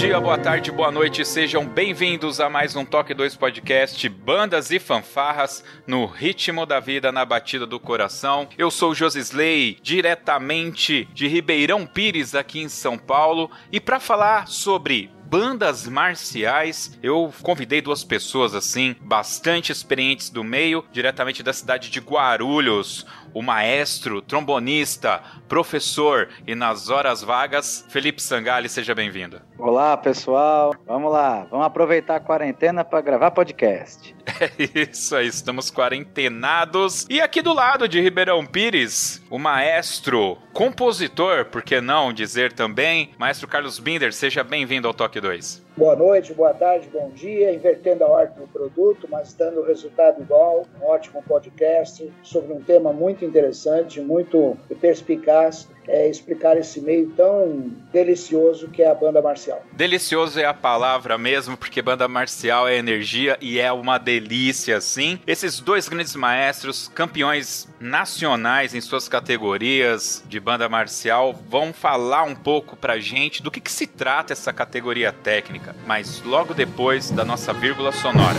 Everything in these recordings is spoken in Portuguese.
Dia, boa tarde, boa noite, sejam bem-vindos a mais um Toque 2 Podcast Bandas e Fanfarras no ritmo da vida, na batida do coração. Eu sou o Josisley, diretamente de Ribeirão Pires, aqui em São Paulo, e para falar sobre bandas marciais. Eu convidei duas pessoas assim, bastante experientes do meio, diretamente da cidade de Guarulhos. O maestro, trombonista, professor e nas horas vagas, Felipe Sangali, seja bem-vindo. Olá, pessoal. Vamos lá, vamos aproveitar a quarentena para gravar podcast. É isso aí, estamos quarentenados. E aqui do lado de Ribeirão Pires, o maestro, compositor, por que não dizer também, maestro Carlos Binder, seja bem-vindo ao Toque 2. Boa noite, boa tarde, bom dia, invertendo a ordem do produto, mas dando o resultado igual. Um ótimo podcast sobre um tema muito interessante, muito perspicaz é, explicar esse meio tão delicioso que é a banda marcial. Delicioso é a palavra mesmo, porque banda marcial é energia e é uma delícia, sim. Esses dois grandes maestros, campeões nacionais em suas categorias de banda marcial, vão falar um pouco pra gente do que, que se trata essa categoria técnica, mas logo depois da nossa vírgula sonora.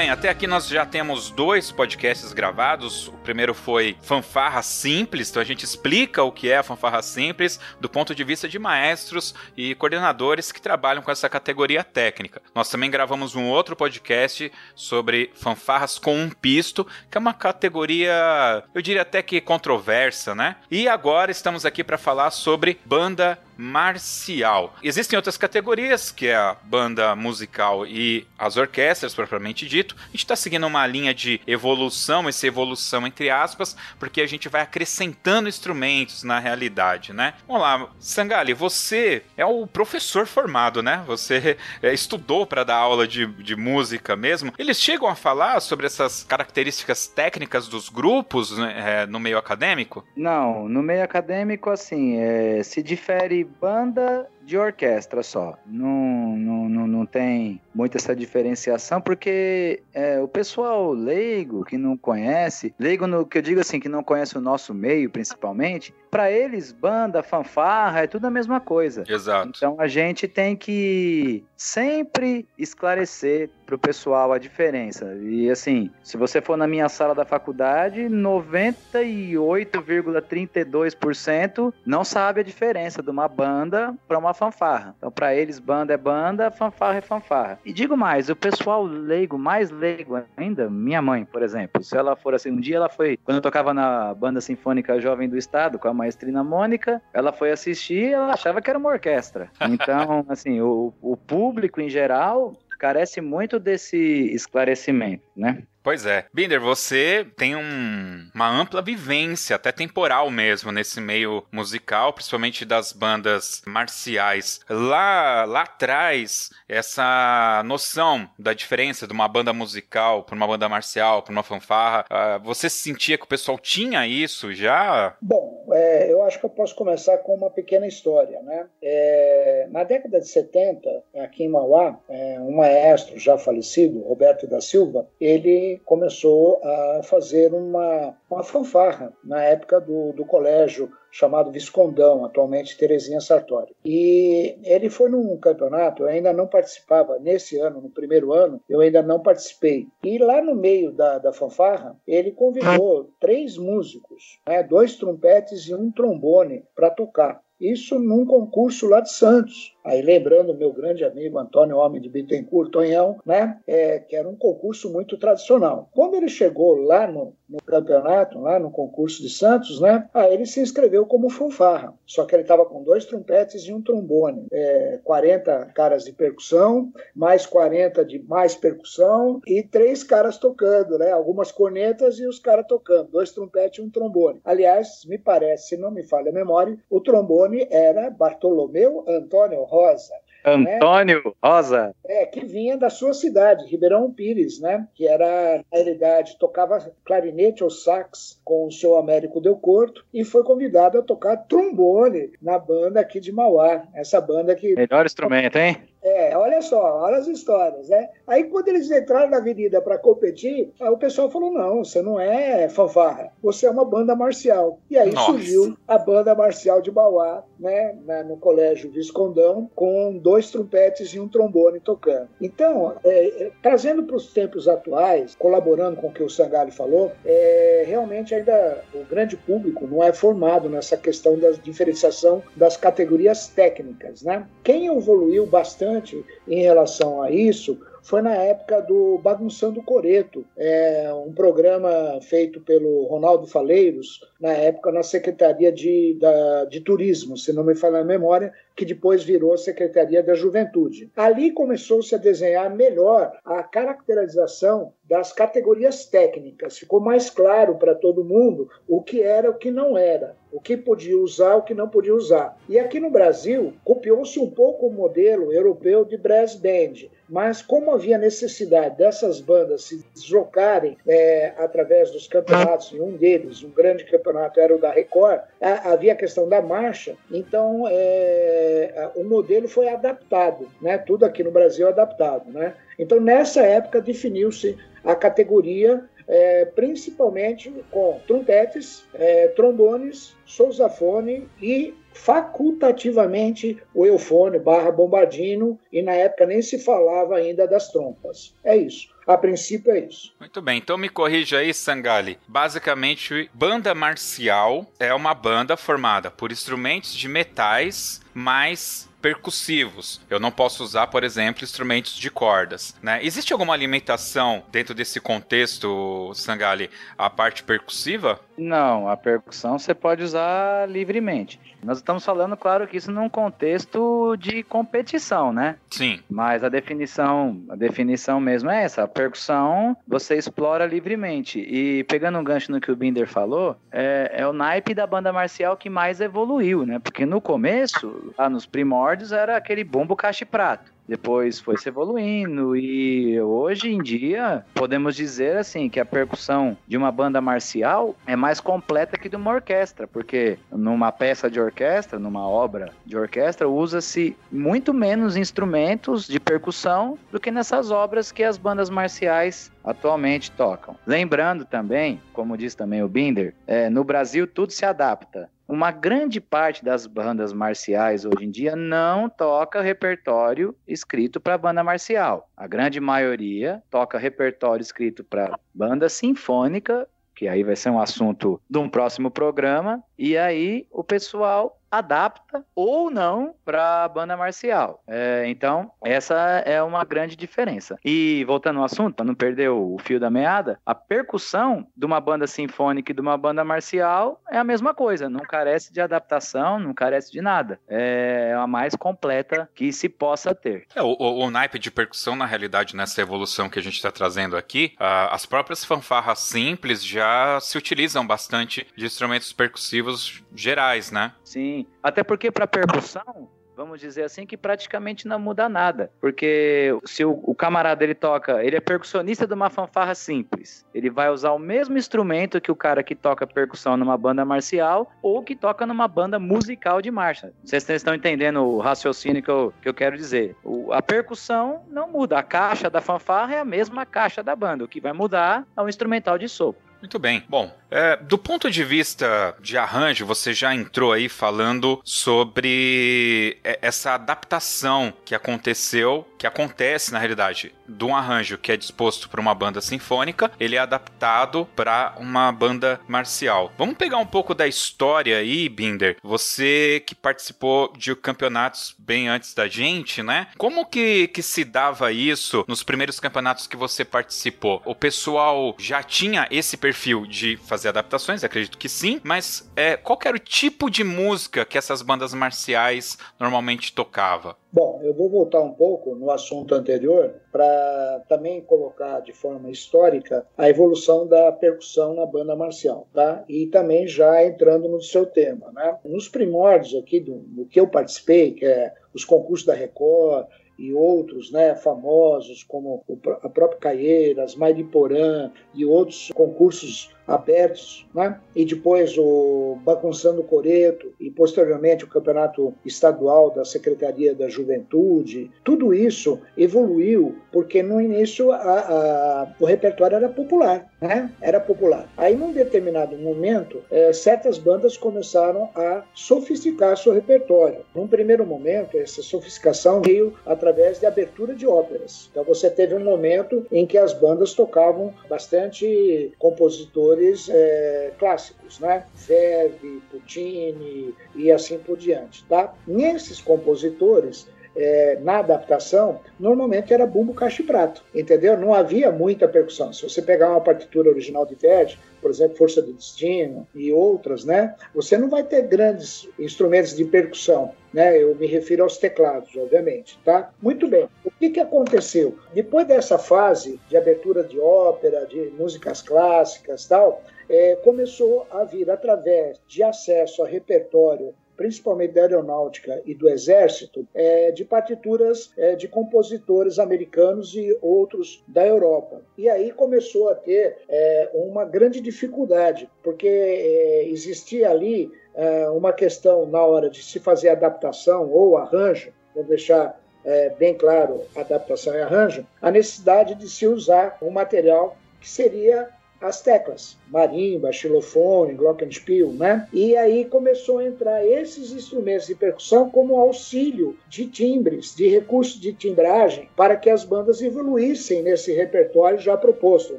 bem, até aqui nós já temos dois podcasts gravados. O primeiro foi Fanfarra Simples, então a gente explica o que é a Fanfarra Simples do ponto de vista de maestros e coordenadores que trabalham com essa categoria técnica. Nós também gravamos um outro podcast sobre fanfarras com um pisto, que é uma categoria, eu diria até que controversa, né? E agora estamos aqui para falar sobre banda marcial. Existem outras categorias, que é a banda musical e as orquestras, propriamente dito. A gente está seguindo uma linha de evolução, essa evolução entre aspas, porque a gente vai acrescentando instrumentos na realidade, né? Vamos lá, Sangali, você é o professor formado, né? Você é, estudou para dar aula de, de música mesmo. Eles chegam a falar sobre essas características técnicas dos grupos né, é, no meio acadêmico? Não, no meio acadêmico, assim, é, se difere banda de orquestra só. Não, não, não, não tem muita essa diferenciação, porque é, o pessoal leigo que não conhece, leigo no que eu digo assim, que não conhece o nosso meio principalmente, para eles, banda, fanfarra, é tudo a mesma coisa. Exato. Então a gente tem que sempre esclarecer pro pessoal a diferença. E assim, se você for na minha sala da faculdade, 98,32% não sabe a diferença de uma banda para uma fanfarra. Então para eles banda é banda, fanfarra é fanfarra. E digo mais, o pessoal leigo, mais leigo ainda, minha mãe, por exemplo, se ela for assim, um dia ela foi, quando eu tocava na banda sinfônica Jovem do Estado com a maestrina Mônica, ela foi assistir, ela achava que era uma orquestra. Então, assim, o, o público em geral carece muito desse esclarecimento, né? Pois é. Binder, você tem um, uma ampla vivência, até temporal mesmo, nesse meio musical, principalmente das bandas marciais. Lá, lá atrás, essa noção da diferença de uma banda musical para uma banda marcial, para uma fanfarra, uh, você sentia que o pessoal tinha isso já? Bom, é, eu acho que eu posso começar com uma pequena história. Né? É, na década de 70, aqui em Mauá, é, um maestro já falecido, Roberto da Silva, ele começou a fazer uma, uma fanfarra na época do, do colégio chamado Viscondão, atualmente Terezinha Sartori. E ele foi num campeonato, eu ainda não participava, nesse ano, no primeiro ano, eu ainda não participei. E lá no meio da, da fanfarra, ele convidou três músicos, né, dois trompetes e um trombone para tocar. Isso num concurso lá de Santos. Aí lembrando meu grande amigo Antônio Homem de Bittencourt, Tonhão, né, é, que era um concurso muito tradicional. Quando ele chegou lá no, no campeonato, lá no concurso de Santos, né, aí ele se inscreveu como fanfarra. Só que ele estava com dois trompetes e um trombone, é, 40 caras de percussão, mais 40 de mais percussão e três caras tocando, né, algumas cornetas e os caras tocando, dois trompetes e um trombone. Aliás, me parece, se não me falha a memória, o trombone era Bartolomeu Antônio Rosa. Antônio né? Rosa. É, que vinha da sua cidade, Ribeirão Pires, né? Que era, na realidade, tocava clarinete ou sax com o seu Américo Del Corto e foi convidado a tocar trombone na banda aqui de Mauá. Essa banda que. Melhor instrumento, hein? É, olha só, olha as histórias, né? Aí quando eles entraram na avenida para competir, o pessoal falou: não, você não é fanfarra, você é uma banda marcial. E aí Nossa. surgiu a banda marcial de Bauá, né? no colégio Viscondão, com dois trompetes e um trombone tocando. Então, é, é, trazendo para os tempos atuais, colaborando com o que o Sangali falou, é, realmente ainda o grande público não é formado nessa questão da diferenciação das categorias técnicas, né? Quem evoluiu bastante bastante em relação a isso foi na época do Bagunçando Coreto, é um programa feito pelo Ronaldo Faleiros, na época na Secretaria de, da, de Turismo, se não me falha a memória, que depois virou Secretaria da Juventude. Ali começou-se a desenhar melhor a caracterização das categorias técnicas. Ficou mais claro para todo mundo o que era o que não era, o que podia usar, o que não podia usar. E aqui no Brasil, copiou-se um pouco o modelo europeu de brass band, mas como havia necessidade dessas bandas se deslocarem é, através dos campeonatos, e um deles, um grande campeonato era o da Record, havia a questão da marcha, então é, o modelo foi adaptado, né? tudo aqui no Brasil é adaptado. Né? Então, nessa época, definiu-se a categoria é, principalmente com trompetes, é, trombones, sousafone e facultativamente o eufone barra bombardino e na época nem se falava ainda das trompas. É isso. A princípio é isso. Muito bem, então me corrija aí, Sangali. Basicamente, banda marcial é uma banda formada por instrumentos de metais mais percussivos. Eu não posso usar, por exemplo, instrumentos de cordas. Né? Existe alguma alimentação dentro desse contexto, Sangali, a parte percussiva? Não, a percussão você pode usar livremente. Nós estamos falando, claro, que isso num contexto de competição, né? Sim. Mas a definição, a definição mesmo é essa. A percussão você explora livremente. E pegando um gancho no que o Binder falou, é, é o naipe da banda marcial que mais evoluiu, né? Porque no começo, lá nos primórdios, era aquele bumbo caixa prato. depois foi se evoluindo e hoje em dia podemos dizer assim que a percussão de uma banda marcial é mais completa que de uma orquestra, porque numa peça de orquestra, numa obra de orquestra, usa-se muito menos instrumentos de percussão do que nessas obras que as bandas marciais atualmente tocam. Lembrando também, como diz também o Binder, é, no Brasil tudo se adapta uma grande parte das bandas marciais hoje em dia não toca repertório escrito para banda marcial. A grande maioria toca repertório escrito para banda sinfônica, que aí vai ser um assunto de um próximo programa, e aí o pessoal adapta ou não para a banda marcial. É, então, essa é uma grande diferença. E voltando ao assunto, para não perder o fio da meada, a percussão de uma banda sinfônica e de uma banda marcial é a mesma coisa, não carece de adaptação, não carece de nada. É a mais completa que se possa ter. É, o, o, o naipe de percussão, na realidade, nessa evolução que a gente está trazendo aqui, uh, as próprias fanfarras simples já se utilizam bastante de instrumentos percussivos gerais, né? Sim, até porque para percussão, vamos dizer assim, que praticamente não muda nada. Porque se o, o, camarada ele toca, ele é percussionista de uma fanfarra simples, ele vai usar o mesmo instrumento que o cara que toca percussão numa banda marcial ou que toca numa banda musical de marcha. Vocês estão entendendo o raciocínio que eu, que eu quero dizer. O, a percussão não muda, a caixa da fanfarra é a mesma caixa da banda, o que vai mudar é o instrumental de sopro. Muito bem. Bom, é, do ponto de vista de arranjo, você já entrou aí falando sobre essa adaptação que aconteceu, que acontece na realidade, de um arranjo que é disposto para uma banda sinfônica, ele é adaptado para uma banda marcial. Vamos pegar um pouco da história aí, Binder. Você que participou de campeonatos bem antes da gente, né? Como que, que se dava isso nos primeiros campeonatos que você participou? O pessoal já tinha esse perfil de fazer adaptações, acredito que sim, mas é, qual era o tipo de música que essas bandas marciais normalmente tocavam? Bom, eu vou voltar um pouco no assunto anterior para também colocar de forma histórica a evolução da percussão na banda marcial, tá? E também já entrando no seu tema, né? Nos primórdios aqui do, do que eu participei, que é os concursos da Record, e outros né, famosos, como a própria Caieiras, Mairiporã e outros concursos abertos, né? e depois o Bagunçando Coreto, e posteriormente o Campeonato Estadual da Secretaria da Juventude. Tudo isso evoluiu porque no início a, a, o repertório era popular, né? Era popular. Aí, num determinado momento, é, certas bandas começaram a sofisticar seu repertório. Num primeiro momento, essa sofisticação veio através de abertura de óperas. Então, você teve um momento em que as bandas tocavam bastante compositores é, clássicos, né? Verdi, Puccini e assim por diante, tá? Nesses compositores, é, na adaptação, normalmente era bumbo, caixa e prato, entendeu? Não havia muita percussão. Se você pegar uma partitura original de Verdi, por exemplo, Força do Destino e outras, né? Você não vai ter grandes instrumentos de percussão, né? Eu me refiro aos teclados, obviamente, tá? Muito bem. O que, que aconteceu? Depois dessa fase de abertura de ópera, de músicas clássicas, tal, é, começou a vir através de acesso a repertório principalmente da aeronáutica e do exército, é, de partituras é, de compositores americanos e outros da Europa. E aí começou a ter é, uma grande dificuldade, porque é, existia ali é, uma questão na hora de se fazer adaptação ou arranjo, vou deixar é, bem claro adaptação e arranjo, a necessidade de se usar um material que seria as teclas, marimba, xilofone, glockenspiel, né? E aí começou a entrar esses instrumentos de percussão como auxílio de timbres, de recursos de timbragem, para que as bandas evoluíssem nesse repertório já proposto, um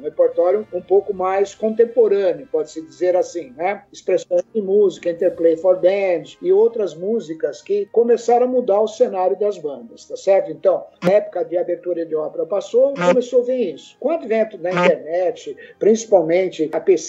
repertório um pouco mais contemporâneo, pode-se dizer assim, né? Expressões de música, Interplay for Band e outras músicas que começaram a mudar o cenário das bandas, tá certo? Então, na época de abertura de obra passou, começou a ver isso. Com o advento da internet, principalmente principalmente a pesquisa,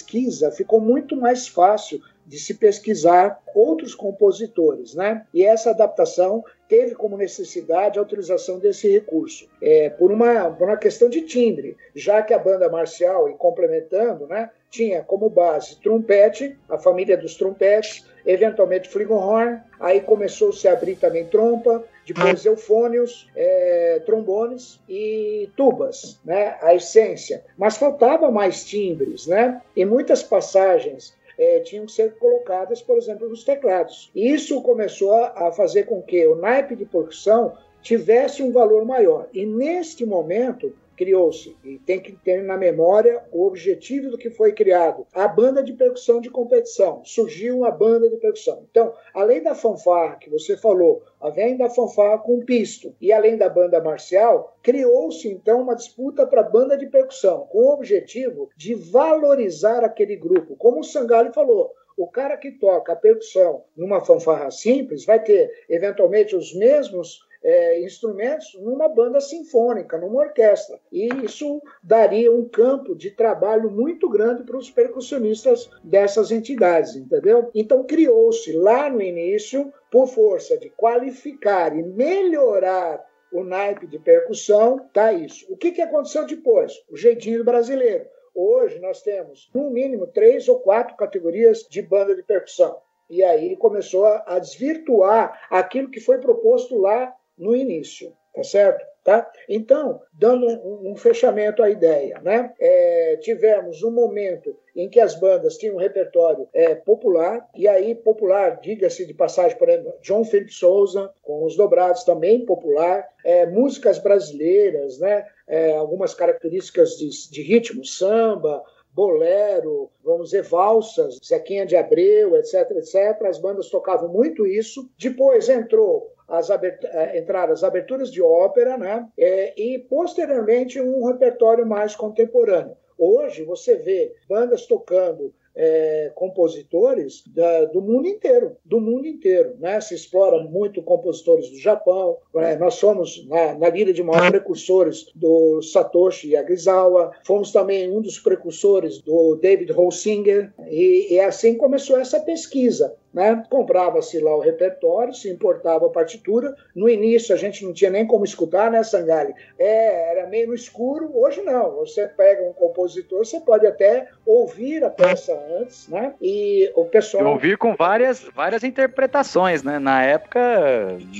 ficou muito mais fácil de se pesquisar outros compositores, né? E essa adaptação teve como necessidade a utilização desse recurso é, por uma por uma questão de timbre, já que a banda marcial e complementando, né, tinha como base trompete, a família dos trompetes eventualmente flugelhorn, aí começou a se abrir também trompa, depois eufônios, é, trombones e tubas, né? A essência. Mas faltava mais timbres, né? Em muitas passagens é, tinham que ser colocadas, por exemplo, nos teclados. Isso começou a fazer com que o naipe de percussão tivesse um valor maior. E neste momento, criou-se, e tem que ter na memória o objetivo do que foi criado, a banda de percussão de competição. Surgiu uma banda de percussão. Então, além da fanfarra que você falou, além da fanfarra com pisto e além da banda marcial, criou-se então uma disputa para a banda de percussão, com o objetivo de valorizar aquele grupo. Como o Sangalli falou, o cara que toca a percussão numa fanfarra simples vai ter, eventualmente, os mesmos é, instrumentos numa banda sinfônica, numa orquestra. E isso daria um campo de trabalho muito grande para os percussionistas dessas entidades, entendeu? Então criou-se lá no início, por força de qualificar e melhorar o naipe de percussão, tá isso. O que, que aconteceu depois? O jeitinho brasileiro. Hoje nós temos, no mínimo, três ou quatro categorias de banda de percussão. E aí começou a desvirtuar aquilo que foi proposto lá no início, tá certo? Tá? Então, dando um, um fechamento à ideia, né? É, tivemos um momento em que as bandas tinham um repertório é, popular, e aí popular, diga-se de passagem, por exemplo, John Philip Souza, com os dobrados também popular, é, músicas brasileiras, né? É, algumas características de, de ritmo, samba, bolero, vamos dizer, valsas, Zequinha de Abreu, etc, etc. As bandas tocavam muito isso. Depois entrou as eh, entraram as aberturas de ópera, né? É, e posteriormente um repertório mais contemporâneo. Hoje você vê bandas tocando é, compositores da, do mundo inteiro, do mundo inteiro, né? Se explora muito compositores do Japão. Né? Nós somos na, na de maiores precursores do Satoshi Yagrizawa, fomos também um dos precursores do David Holsinger e, e assim começou essa pesquisa. Né? Comprava-se lá o repertório, se importava a partitura. No início a gente não tinha nem como escutar, né, Sangali? É, era meio no escuro. Hoje não. Você pega um compositor, você pode até ouvir a peça antes, né? E o pessoal. ouvir com várias, várias interpretações, né? Na época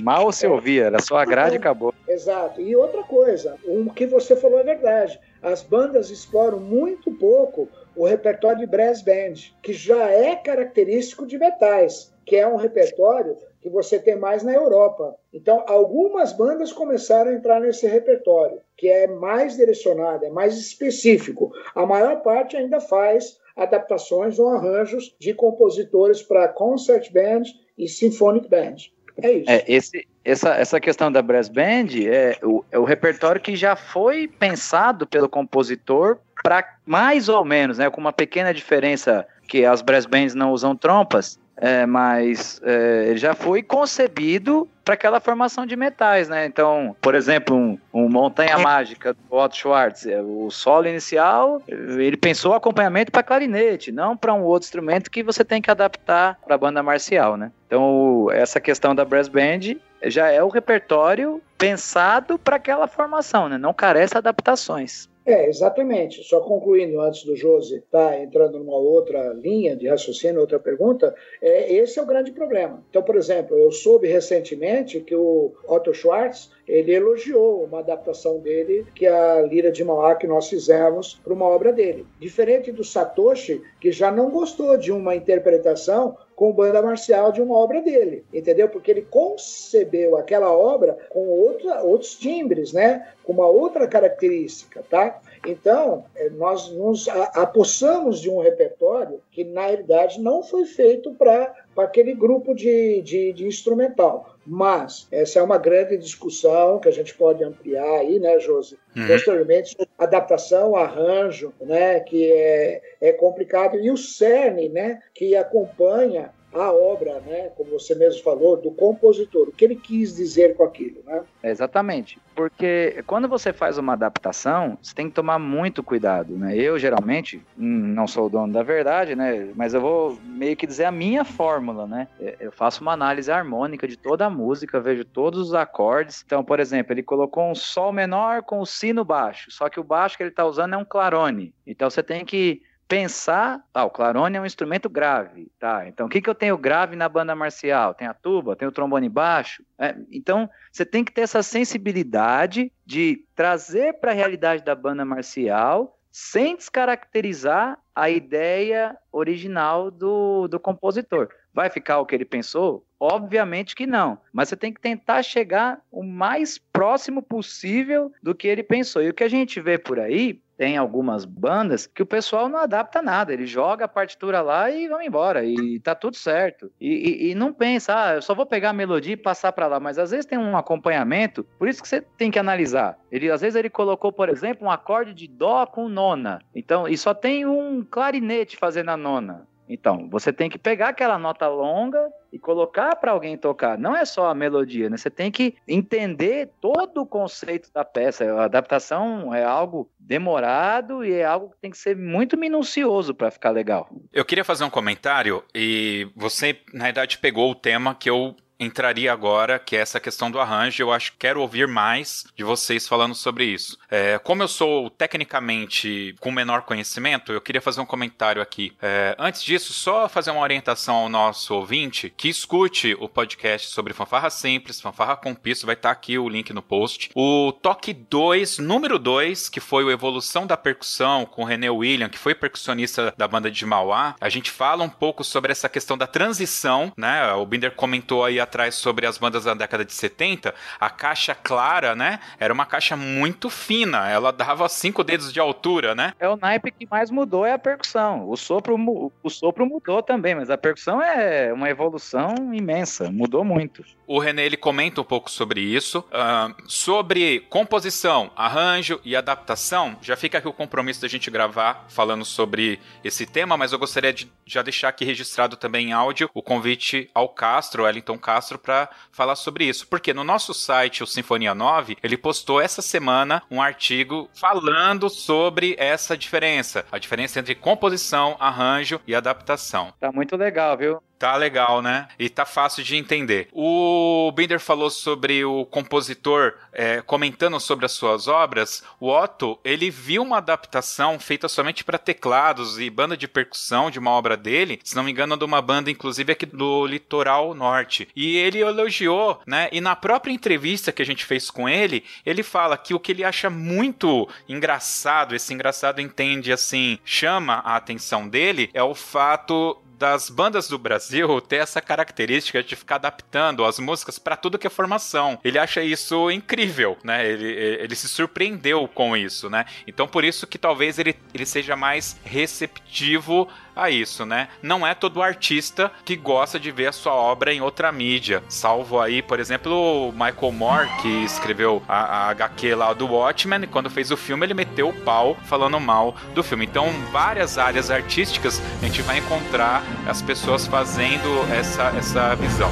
mal se ouvia, era só a grade e acabou. Exato. E outra coisa, o que você falou é verdade. As bandas exploram muito pouco o repertório de brass band, que já é característico de metais, que é um repertório que você tem mais na Europa. Então, algumas bandas começaram a entrar nesse repertório, que é mais direcionado, é mais específico. A maior parte ainda faz adaptações ou arranjos de compositores para concert band e symphonic band. É isso. É, esse, essa, essa questão da brass band é o, é o repertório que já foi pensado pelo compositor para mais ou menos, né, com uma pequena diferença que as brass bands não usam trompas, é, mas é, ele já foi concebido para aquela formação de metais, né? Então, por exemplo, um, um Montanha Mágica do Otto Schwartz, é, o solo inicial, ele pensou acompanhamento para clarinete, não para um outro instrumento que você tem que adaptar para a banda marcial, né? Então, essa questão da brass band já é o repertório pensado para aquela formação, né? Não carece adaptações. É, exatamente. Só concluindo antes do Josi estar tá entrando numa outra linha de raciocínio, outra pergunta, é, esse é o grande problema. Então, por exemplo, eu soube recentemente que o Otto Schwartz ele elogiou uma adaptação dele, que é a Lira de Mauá que nós fizemos para uma obra dele. Diferente do Satoshi, que já não gostou de uma interpretação com banda marcial de uma obra dele, entendeu? Porque ele concebeu aquela obra com outra, outros timbres, né? Com uma outra característica, tá? Então, eh, nós nos apossamos de um repertório que, na realidade, não foi feito para aquele grupo de, de, de, instrumental. Mas essa é uma grande discussão que a gente pode ampliar aí, né, Josi? Uhum. Posteriormente, adaptação, arranjo, né, que é, é complicado. E o cerne, né, que acompanha a obra, né, como você mesmo falou, do compositor, o que ele quis dizer com aquilo, né? Exatamente, porque quando você faz uma adaptação, você tem que tomar muito cuidado, né? Eu geralmente hum, não sou o dono da verdade, né? Mas eu vou meio que dizer a minha fórmula, né? É, eu faço uma análise harmônica de toda a música, vejo todos os acordes. Então, por exemplo, ele colocou um sol menor com o sino baixo, só que o baixo que ele está usando é um clarone. Então você tem que pensar, ah, o clarone é um instrumento grave, tá? Então, o que, que eu tenho grave na banda marcial? Tem a tuba, tem o trombone baixo. É, então, você tem que ter essa sensibilidade de trazer para a realidade da banda marcial sem descaracterizar a ideia original do, do compositor. Vai ficar o que ele pensou? Obviamente que não. Mas você tem que tentar chegar o mais próximo possível do que ele pensou. E o que a gente vê por aí tem algumas bandas que o pessoal não adapta nada, ele joga a partitura lá e vão embora, e tá tudo certo. E, e, e não pensa, ah, eu só vou pegar a melodia e passar para lá, mas às vezes tem um acompanhamento, por isso que você tem que analisar. Ele, às vezes ele colocou, por exemplo, um acorde de dó com nona, então, e só tem um clarinete fazendo a nona. Então, você tem que pegar aquela nota longa e colocar para alguém tocar. Não é só a melodia, né? Você tem que entender todo o conceito da peça. A adaptação é algo demorado e é algo que tem que ser muito minucioso para ficar legal. Eu queria fazer um comentário e você, na verdade, pegou o tema que eu entraria agora, que é essa questão do arranjo. Eu acho que quero ouvir mais de vocês falando sobre isso. É, como eu sou tecnicamente com menor conhecimento, eu queria fazer um comentário aqui. É, antes disso, só fazer uma orientação ao nosso ouvinte que escute o podcast sobre fanfarra simples, fanfarra com piso, vai estar aqui o link no post. O toque 2, número 2, que foi o Evolução da Percussão com o René William, que foi percussionista da banda de Mauá, a gente fala um pouco sobre essa questão da transição, né? O Binder comentou aí atrás sobre as bandas da década de 70, a caixa clara, né? Era uma caixa muito fina, ela dava cinco dedos de altura, né? É o naipe que mais mudou é a percussão. O sopro, o sopro mudou também, mas a percussão é uma evolução imensa, mudou muito. O René ele comenta um pouco sobre isso. Uh, sobre composição, arranjo e adaptação, já fica aqui o compromisso da gente gravar falando sobre esse tema, mas eu gostaria de já deixar aqui registrado também em áudio o convite ao Castro, Wellington Castro Castro para falar sobre isso. Porque no nosso site, o Sinfonia 9, ele postou essa semana um artigo falando sobre essa diferença. A diferença entre composição, arranjo e adaptação. Tá muito legal, viu? Tá legal, né? E tá fácil de entender. O Binder falou sobre o compositor é, comentando sobre as suas obras. O Otto, ele viu uma adaptação feita somente para teclados e banda de percussão de uma obra dele, se não me engano, de uma banda, inclusive, aqui do litoral norte. E ele elogiou, né? E na própria entrevista que a gente fez com ele, ele fala que o que ele acha muito engraçado, esse engraçado entende assim, chama a atenção dele, é o fato das bandas do Brasil ter essa característica de ficar adaptando as músicas para tudo que é formação. Ele acha isso incrível, né? Ele, ele se surpreendeu com isso, né? Então por isso que talvez ele, ele seja mais receptivo a isso, né? Não é todo artista que gosta de ver a sua obra em outra mídia, salvo aí, por exemplo, o Michael Moore, que escreveu a, a HQ lá do Watchmen, quando fez o filme ele meteu o pau falando mal do filme. Então, várias áreas artísticas a gente vai encontrar as pessoas fazendo essa, essa visão.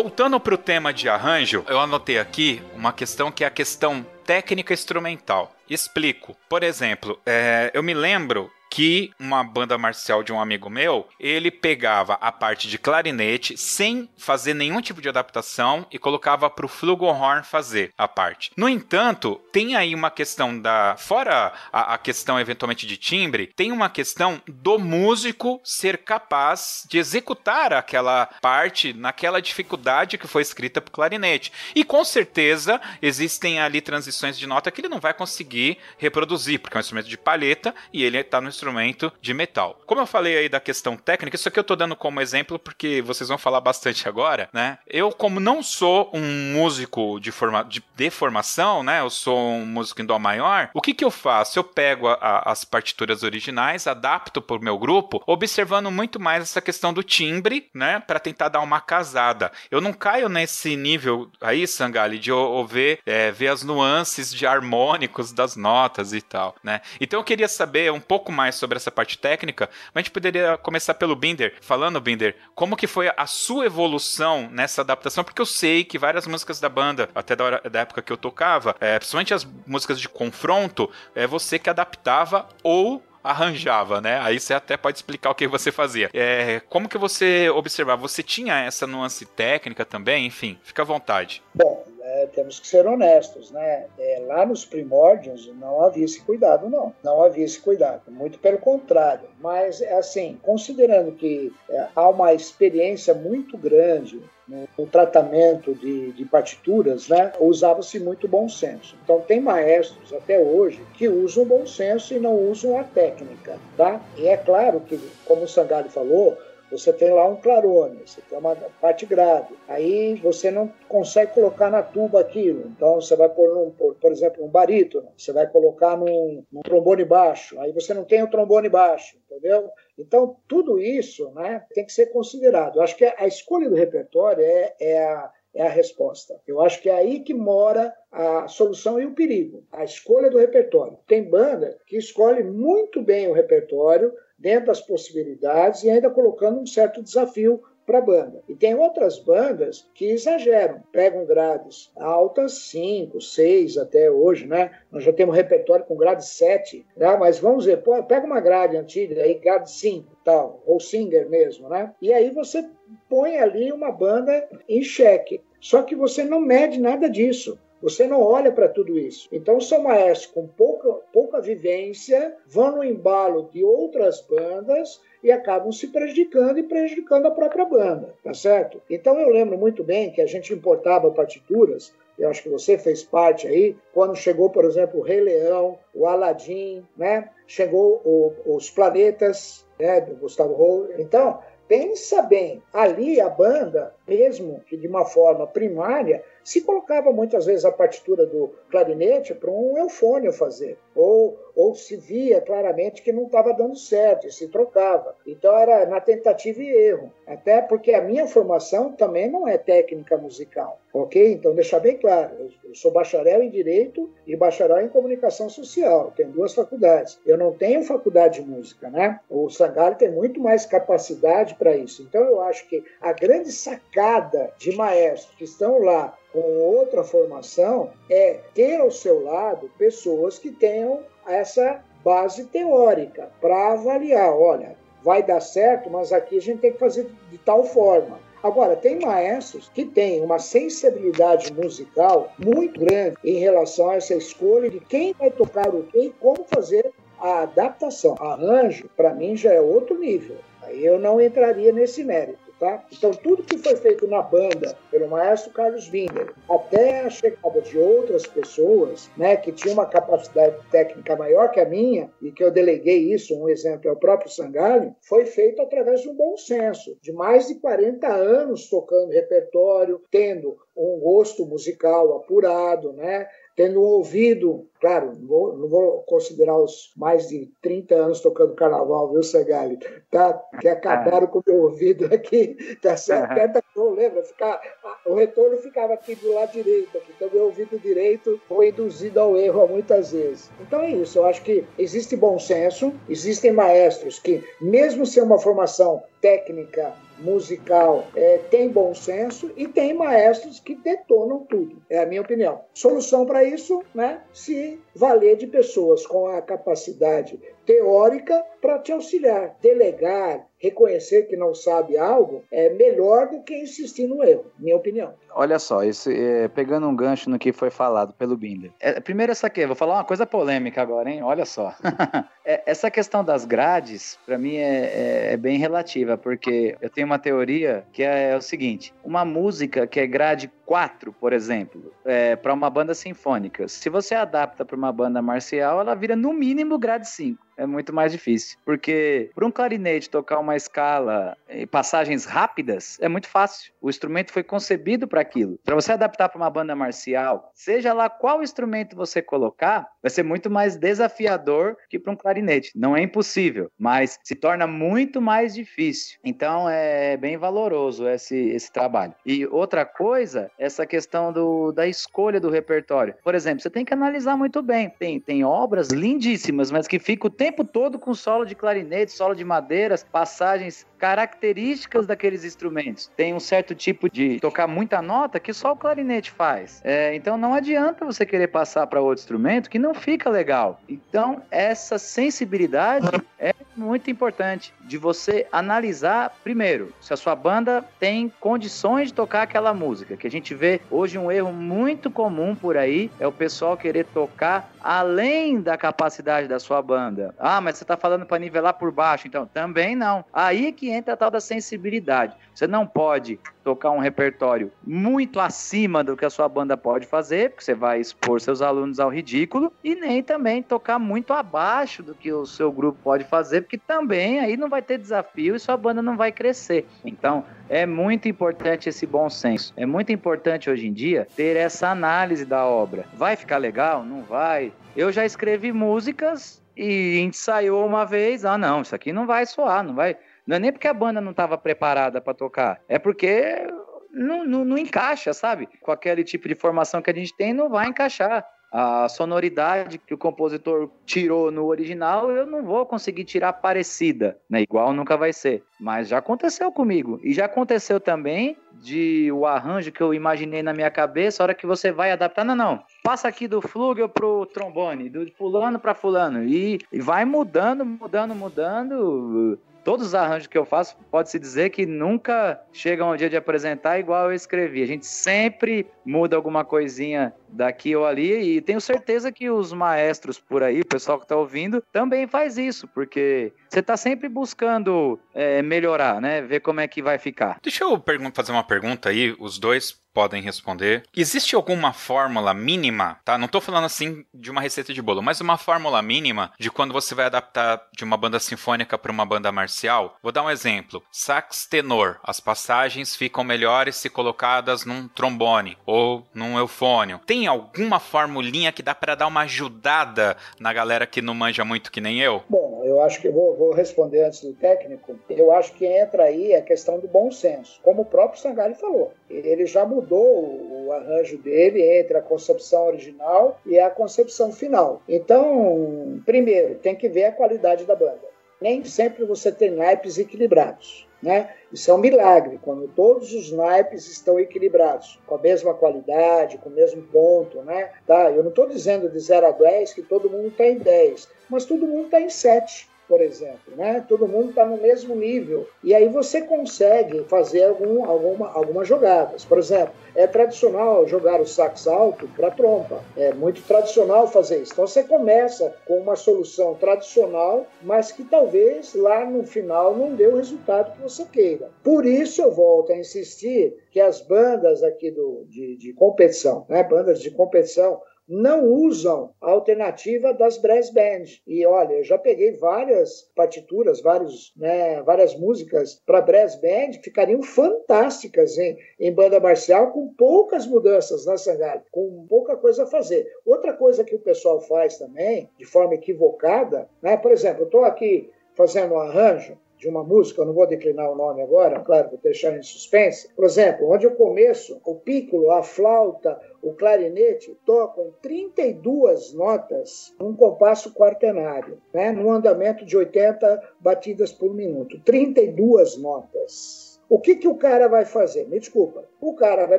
Voltando para o tema de arranjo, eu anotei aqui uma questão que é a questão técnica instrumental. Explico. Por exemplo, é, eu me lembro que uma banda marcial de um amigo meu, ele pegava a parte de clarinete sem fazer nenhum tipo de adaptação e colocava para o flugelhorn fazer a parte. No entanto, tem aí uma questão da fora a, a, questão eventualmente de timbre, tem uma questão do músico ser capaz de executar aquela parte naquela dificuldade que foi escrita para o clarinete. E com certeza existem ali transições de nota que ele não vai conseguir reproduzir, porque é um instrumento de palheta e ele está no instrumento de metal. Como eu falei aí da questão técnica, isso aqui eu tô dando como exemplo porque vocês vão falar bastante agora, né? Eu, como não sou um músico de, forma, de, de formação, né? Eu sou um músico em dó maior, o que que eu faço? Eu pego a, a, as partituras originais, adapto pro meu grupo, observando muito mais essa questão do timbre, né? Para tentar dar uma casada. Eu não caio nesse nível aí, Sangali, de ver, é, ver as nuances de harmônicos das notas e tal, né? Então eu queria saber um pouco mais sobre essa parte técnica, mas a gente poderia começar pelo Binder, falando, Binder, como que foi a sua evolução nessa adaptação, porque eu sei que várias músicas da banda, até da, hora, da época que eu tocava, é, principalmente as músicas de confronto, é você que adaptava ou arranjava, né? Aí você até pode explicar o que você fazia. É, como que você observava? Você tinha essa nuance técnica também? Enfim, fica à vontade. Bom, é, temos que ser honestos, né? É, lá nos primórdios não havia esse cuidado, não. Não havia esse cuidado, muito pelo contrário. Mas, assim, considerando que é, há uma experiência muito grande no, no tratamento de, de, partituras, né, usava-se muito bom senso. Então, tem maestros até hoje que usam bom senso e não usam a técnica, tá? E é claro que, como o Sangalli falou, você tem lá um clarone, você tem uma parte grave. Aí você não consegue colocar na tuba aquilo. Então você vai pôr, num, por, exemplo, um barítono. Você vai colocar num, num, trombone baixo. Aí você não tem o trombone baixo, entendeu? Então tudo isso né, tem que ser considerado. Eu acho que a escolha do repertório é, é a, é a resposta. Eu acho que é aí que mora a solução e o perigo. A escolha do repertório. Tem banda que escolhe muito bem o repertório, dentro das possibilidades e ainda colocando um certo desafio para a banda. E tem outras bandas que exageram, pegam grades altas, 5, 6 até hoje, né? Nós já temos repertório com grade 7, né? mas vamos ver, pô, pega uma grade antiga, aí grade 5, tal, ou singer mesmo, né? E aí você põe ali uma banda em xeque. Só que você não mede nada disso. Você não olha para tudo isso. Então, são maestros com pouca, pouca vivência vão no embalo de outras bandas e acabam se prejudicando e prejudicando a própria banda, tá certo? Então, eu lembro muito bem que a gente importava partituras eu acho que você fez parte aí, quando chegou, por exemplo, o Rei Leão, o Aladim, né? Chegou o, os Planetas, né, do Gustavo Roll. Então, pensa bem, ali a banda, mesmo que de uma forma primária, se colocava muitas vezes a partitura do clarinete para um eufônio fazer, ou, ou se via claramente que não estava dando certo e se trocava. Então era na tentativa e erro, até porque a minha formação também não é técnica musical, ok? Então deixar bem claro, eu sou bacharel em Direito e bacharel em Comunicação Social, tenho duas faculdades. Eu não tenho faculdade de música, né? O Sangalli tem muito mais capacidade para isso. Então eu acho que a grande sacada de maestros que estão lá com outra formação é ter ao seu lado pessoas que tenham essa base teórica para avaliar, olha, vai dar certo, mas aqui a gente tem que fazer de tal forma. Agora, tem maestros que têm uma sensibilidade musical muito grande em relação a essa escolha de quem vai tocar o quê e como fazer a adaptação. Arranjo, para mim, já é outro nível. Aí eu não entraria nesse mérito. Tá? Então, tudo que foi feito na banda pelo maestro Carlos Binder, até a chegada de outras pessoas né, que tinham uma capacidade técnica maior que a minha, e que eu deleguei isso, um exemplo é o próprio Sangalho, foi feito através de um bom senso, de mais de 40 anos tocando repertório, tendo um gosto musical apurado, né? Tendo ouvido, claro, não vou, não vou, considerar os mais de 30 anos tocando carnaval, viu, Segali? Tá, que acabaram com o meu ouvido aqui, tá certo? Tenta não lembra? Ficar, o retorno ficava aqui do lado direito, aqui, então meu ouvido direito foi induzido ao erro muitas vezes. Então é isso, eu acho que existe bom senso, existem maestros que, mesmo sem uma formação técnica musical é, tem bom senso e tem maestros que detonam tudo. É a minha opinião. Solução para isso, né? Se valer de pessoas com a capacidade teórica para te auxiliar. Delegar, reconhecer que não sabe algo é melhor do que insistir no erro, minha opinião. Olha só, isso, é, pegando um gancho no que foi falado pelo Binder. É, primeiro essa aqui, vou falar uma coisa polêmica agora, hein? Olha só. é, essa questão das grades, para mim, é, é, é, bem relativa, porque eu tenho uma teoria que é, o seguinte: uma música que é grade 4, por exemplo, é, para uma banda sinfônica, se você adapta para uma banda marcial, ela vira no mínimo grade 5. É muito mais difícil. Porque para um clarinete tocar uma escala e passagens rápidas é muito fácil. O instrumento foi concebido para aquilo. Para você adaptar para uma banda marcial, seja lá qual instrumento você colocar, vai ser muito mais desafiador que para um clarinete. Não é impossível, mas se torna muito mais difícil. Então é bem valoroso esse, esse trabalho. E outra coisa, essa questão do, da escolha do repertório. Por exemplo, você tem que analisar muito bem. Tem, tem obras lindíssimas, mas que fica o tempo todo com solo de clarinete, solo de madeiras, passagens características daqueles instrumentos. Tem um certo tipo de tocar muita nota que só o clarinete faz. É, então não adianta você querer passar para outro instrumento que não fica legal. Então essa sensibilidade é muito importante de você analisar primeiro se a sua banda tem condições de tocar aquela música. Que a gente vê hoje um erro muito comum por aí é o pessoal querer tocar além da capacidade da sua banda. Ah, mas você está falando para nivelar por baixo, então também não. Aí que entra a tal da sensibilidade. Você não pode tocar um repertório muito acima do que a sua banda pode fazer, porque você vai expor seus alunos ao ridículo, e nem também tocar muito abaixo do que o seu grupo pode fazer, porque também aí não vai ter desafio e sua banda não vai crescer. Então, é muito importante esse bom senso. É muito importante hoje em dia ter essa análise da obra. Vai ficar legal? Não vai? Eu já escrevi músicas e ensaiou uma vez, ah não, isso aqui não vai soar, não vai, não é nem porque a banda não estava preparada para tocar, é porque não, não, não, encaixa, sabe? Com aquele tipo de formação que a gente tem, não vai encaixar. A sonoridade que o compositor tirou no original, eu não vou conseguir tirar parecida, né? Igual nunca vai ser. Mas já aconteceu comigo. E já aconteceu também de o arranjo que eu imaginei na minha cabeça, a hora que você vai adaptar, não, não. Passa aqui do flugel pro trombone, do fulano para fulano. E, e vai mudando, mudando, mudando todos os arranjos que eu faço, pode-se dizer que nunca chegam ao dia de apresentar igual eu escrevi. A gente sempre muda alguma coisinha daqui ou ali e tenho certeza que os maestros por aí, o pessoal que está ouvindo, também faz isso, porque você está sempre buscando é, melhorar, né? Ver como é que vai ficar. Deixa eu fazer uma pergunta aí, os dois podem responder. Existe alguma fórmula mínima, tá? Não tô falando assim de uma receita de bolo, mas uma fórmula mínima de quando você vai adaptar de uma banda sinfônica para uma banda marcial? Vou dar um exemplo. Sax tenor. As passagens ficam melhores se colocadas num trombone ou num eufônio. Tem alguma formulinha que dá para dar uma ajudada na galera que não manja muito que nem eu? Bom, eu acho que eu vou, vou responder antes do técnico. Eu acho que entra aí a questão do bom senso. Como o próprio Sangari falou, ele já mudou mudou o arranjo dele entre a concepção original e a concepção final. Então, primeiro, tem que ver a qualidade da banda. Nem sempre você tem naipes equilibrados. Né? Isso é um milagre, quando todos os naipes estão equilibrados, com a mesma qualidade, com o mesmo ponto. Né? Tá, eu não estou dizendo de 0 a 10 que todo mundo está em 10, mas todo mundo está em 7 por exemplo, né? Todo mundo está no mesmo nível e aí você consegue fazer algum, alguma, algumas jogadas. Por exemplo, é tradicional jogar o sax alto para trompa. É muito tradicional fazer isso. Então você começa com uma solução tradicional, mas que talvez lá no final não dê o resultado que você queira. Por isso eu volto a insistir que as bandas aqui do, de, de competição, né? Bandas de competição não usam a alternativa das brass bands. E olha, eu já peguei várias partituras, vários, né, várias músicas para brass band ficariam fantásticas em, em banda marcial com poucas mudanças na Sangalo, com pouca coisa a fazer. Outra coisa que o pessoal faz também, de forma equivocada, né, por exemplo, eu estou aqui fazendo um arranjo de uma música, eu não vou declinar o nome agora, claro, vou deixar em suspense. Por exemplo, onde eu começo, o pícolo, a flauta, o clarinete tocam 32 notas num compasso quartenário, né, num andamento de 80 batidas por minuto. 32 notas. O que, que o cara vai fazer? Me desculpa. O cara vai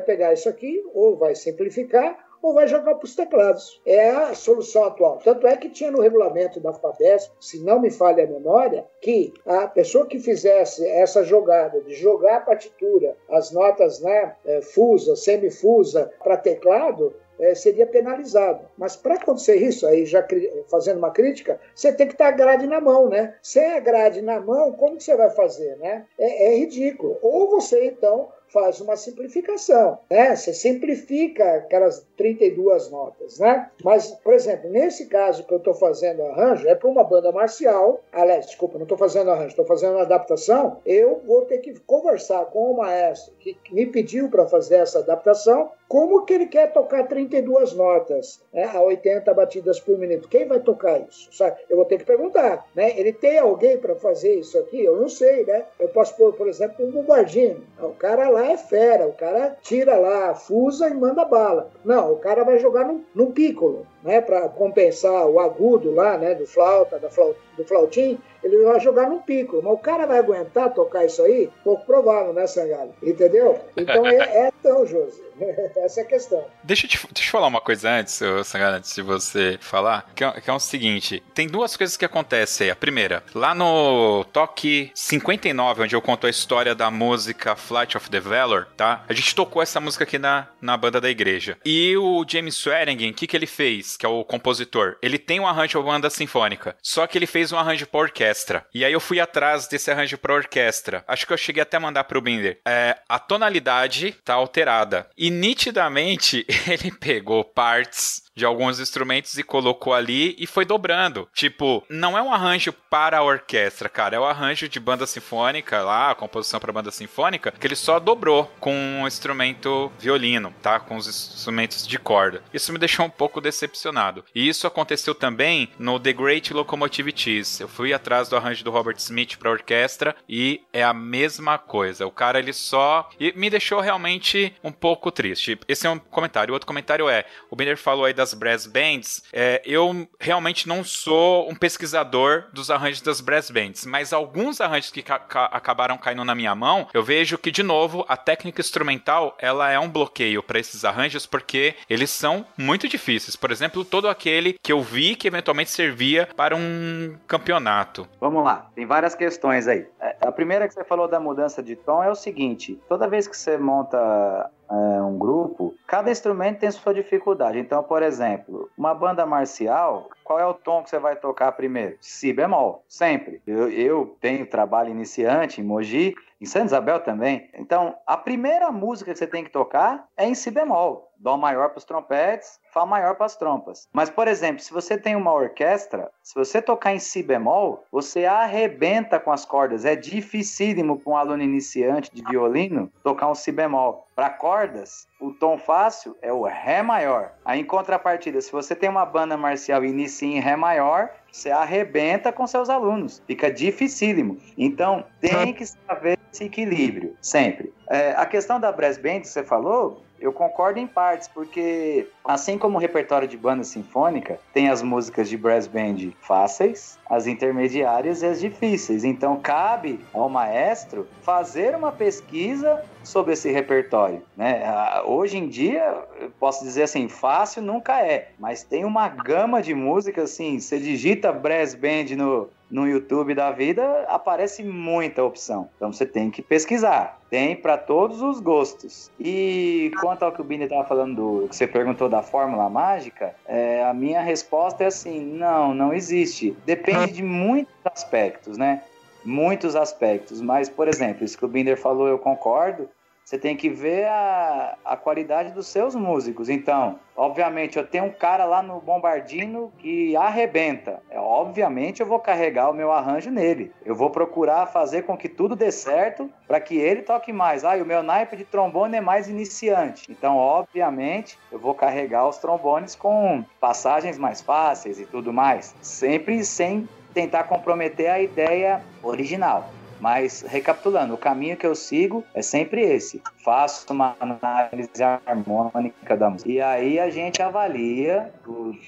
pegar isso aqui, ou vai simplificar, ou vai jogar para os teclados. É a solução atual. Tanto é que tinha no regulamento da FADESP, se não me falha a memória, que a pessoa que fizesse essa jogada de jogar a partitura, as notas né, é, fusa, semifusa para teclado, é, seria penalizado. Mas para acontecer isso, aí já fazendo uma crítica, você tem que estar a grade na mão, né? Sem a grade na mão, como que você vai fazer, né? É, é ridículo. Ou você, então, faz uma simplificação, né? Você simplifica aquelas 32 notas, né? Mas, por exemplo, nesse caso que eu estou fazendo arranjo, é para uma banda marcial, aliás, desculpa, não estou fazendo arranjo, estou fazendo uma adaptação, eu vou ter que conversar com o maestro que me pediu para fazer essa adaptação, como que ele quer tocar 32 notas né, a 80 batidas por minuto? Quem vai tocar isso? Sabe? Eu vou ter que perguntar. Né? Ele tem alguém para fazer isso aqui? Eu não sei, né? Eu posso pôr, por exemplo, um bombardino. O cara lá é fera, o cara tira lá, fusa e manda bala. Não, o cara vai jogar no, no piccolo né, para compensar o agudo lá, né, do flauta, da flauta, do flautim, ele vai jogar no pico. Mas o cara vai aguentar tocar isso aí? Pouco provável, né, Sangalho? Entendeu? Então é, é tão, José. Essa é a questão. Deixa eu te, deixa eu falar uma coisa antes, Sangalho, antes de você falar, que é, que é, o seguinte: tem duas coisas que acontecem. A primeira, lá no Toque 59, onde eu conto a história da música Flight of the Valor, tá? A gente tocou essa música aqui na, na banda da igreja. E o James Swearingen, o que, que ele fez? Que é o compositor, ele tem um arranjo banda sinfônica, só que ele fez um arranjo para orquestra. E aí eu fui atrás desse arranjo para orquestra. Acho que eu cheguei até a mandar pro Binder. É, a tonalidade tá alterada. E nitidamente ele pegou partes de alguns instrumentos e colocou ali e foi dobrando. Tipo, não é um arranjo para a orquestra, cara, é um arranjo de banda sinfônica lá, composição para banda sinfônica, que ele só dobrou com um instrumento violino, tá? Com os instrumentos de corda. Isso me deixou um pouco decepcionado. E isso aconteceu também no The Great Locomotive Cheese. Eu fui atrás do arranjo do Robert Smith para orquestra e é a mesma coisa. O cara ele só e me deixou realmente um pouco triste. Esse é um comentário. O outro comentário é, o Bender falou aí das das brass bands, é, eu realmente não sou um pesquisador dos arranjos das brass bands, mas alguns arranjos que ca ca acabaram caindo na minha mão, eu vejo que, de novo, a técnica instrumental ela é um bloqueio para esses arranjos porque eles são muito difíceis. Por exemplo, todo aquele que eu vi que eventualmente servia para um campeonato. Vamos lá, tem várias questões aí. É, a primeira que você falou da mudança de tom é o seguinte: toda vez que você monta é, um grupo, cada instrumento tem sua dificuldade. Então, por exemplo, uma banda marcial, qual é o tom que você vai tocar primeiro? Si bemol, sempre. Eu, eu tenho trabalho iniciante em Mogi, em Santa Isabel também. Então, a primeira música que você tem que tocar é em si bemol. Dó maior para os trompetes, Fá maior para as trompas. Mas, por exemplo, se você tem uma orquestra, se você tocar em Si bemol, você arrebenta com as cordas. É dificílimo para um aluno iniciante de violino tocar um Si bemol. Para cordas, o tom fácil é o Ré maior. Aí, em contrapartida, se você tem uma banda marcial e inicia em Ré maior, você arrebenta com seus alunos. Fica dificílimo. Então, tem que saber esse equilíbrio, sempre. É, a questão da brass band que você falou, eu concordo em partes, porque assim como o repertório de banda sinfônica, tem as músicas de brass band fáceis, as intermediárias e as difíceis. Então cabe ao maestro fazer uma pesquisa sobre esse repertório, né? Hoje em dia, posso dizer assim, fácil nunca é, mas tem uma gama de músicas assim, você digita brass band no no YouTube da vida, aparece muita opção. Então você tem que pesquisar. Tem para todos os gostos. E quanto ao que o Bini estava falando, do, que você perguntou da fórmula mágica, é, a minha resposta é assim: não, não existe. Depende de muitos aspectos, né? Muitos aspectos. Mas, por exemplo, isso que o Binder falou, eu concordo você tem que ver a, a qualidade dos seus músicos. Então, obviamente, eu tenho um cara lá no Bombardino que arrebenta. É, obviamente, eu vou carregar o meu arranjo nele. Eu vou procurar fazer com que tudo dê certo para que ele toque mais. Ah, e o meu naipe de trombone é mais iniciante. Então, obviamente, eu vou carregar os trombones com passagens mais fáceis e tudo mais. Sempre sem tentar comprometer a ideia original. Mas, recapitulando, o caminho que eu sigo é sempre esse. Faço uma análise harmônica da música. E aí a gente avalia.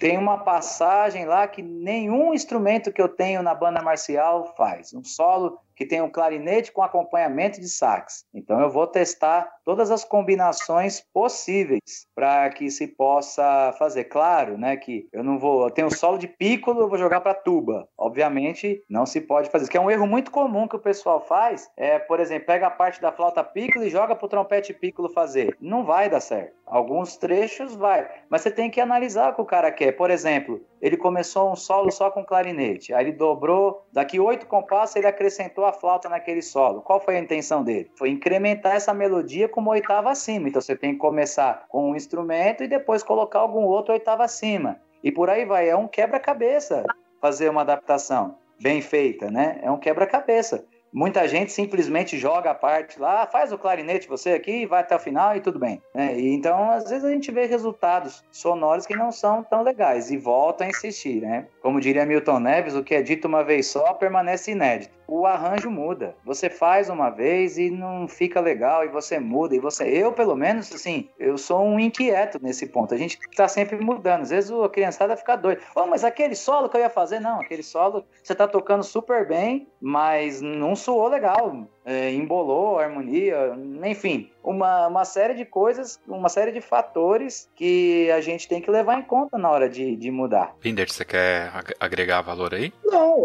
Tem uma passagem lá que nenhum instrumento que eu tenho na banda marcial faz. Um solo que tem um clarinete com acompanhamento de sax. Então eu vou testar todas as combinações possíveis para que se possa fazer. Claro, né, que eu não vou, eu tenho solo de piccolo, eu vou jogar para tuba. Obviamente, não se pode fazer. Isso que é um erro muito comum que o pessoal faz, é, por exemplo, pega a parte da flauta piccolo e joga pro trompete piccolo fazer. Não vai dar certo. Alguns trechos vai, mas você tem que analisar o que o cara quer. Por exemplo, ele começou um solo só com clarinete, aí ele dobrou, daqui oito compassos ele acrescentou a flauta naquele solo. Qual foi a intenção dele? Foi incrementar essa melodia com uma oitava acima. Então você tem que começar com um instrumento e depois colocar algum outro oitava acima. E por aí vai, é um quebra-cabeça fazer uma adaptação bem feita, né? É um quebra-cabeça. Muita gente simplesmente joga a parte lá, faz o clarinete você aqui, vai até o final e tudo bem. Né? E então, às vezes, a gente vê resultados sonoros que não são tão legais e volta a insistir, né? Como diria Milton Neves, o que é dito uma vez só permanece inédito o arranjo muda. Você faz uma vez e não fica legal e você muda e você, eu pelo menos assim, eu sou um inquieto nesse ponto. A gente está sempre mudando. Às vezes a criançada fica doida. Oh, mas aquele solo que eu ia fazer, não, aquele solo você está tocando super bem, mas não soou legal é, embolou a harmonia, enfim, uma, uma série de coisas, uma série de fatores que a gente tem que levar em conta na hora de, de mudar. Pinder, você quer agregar valor aí? Não,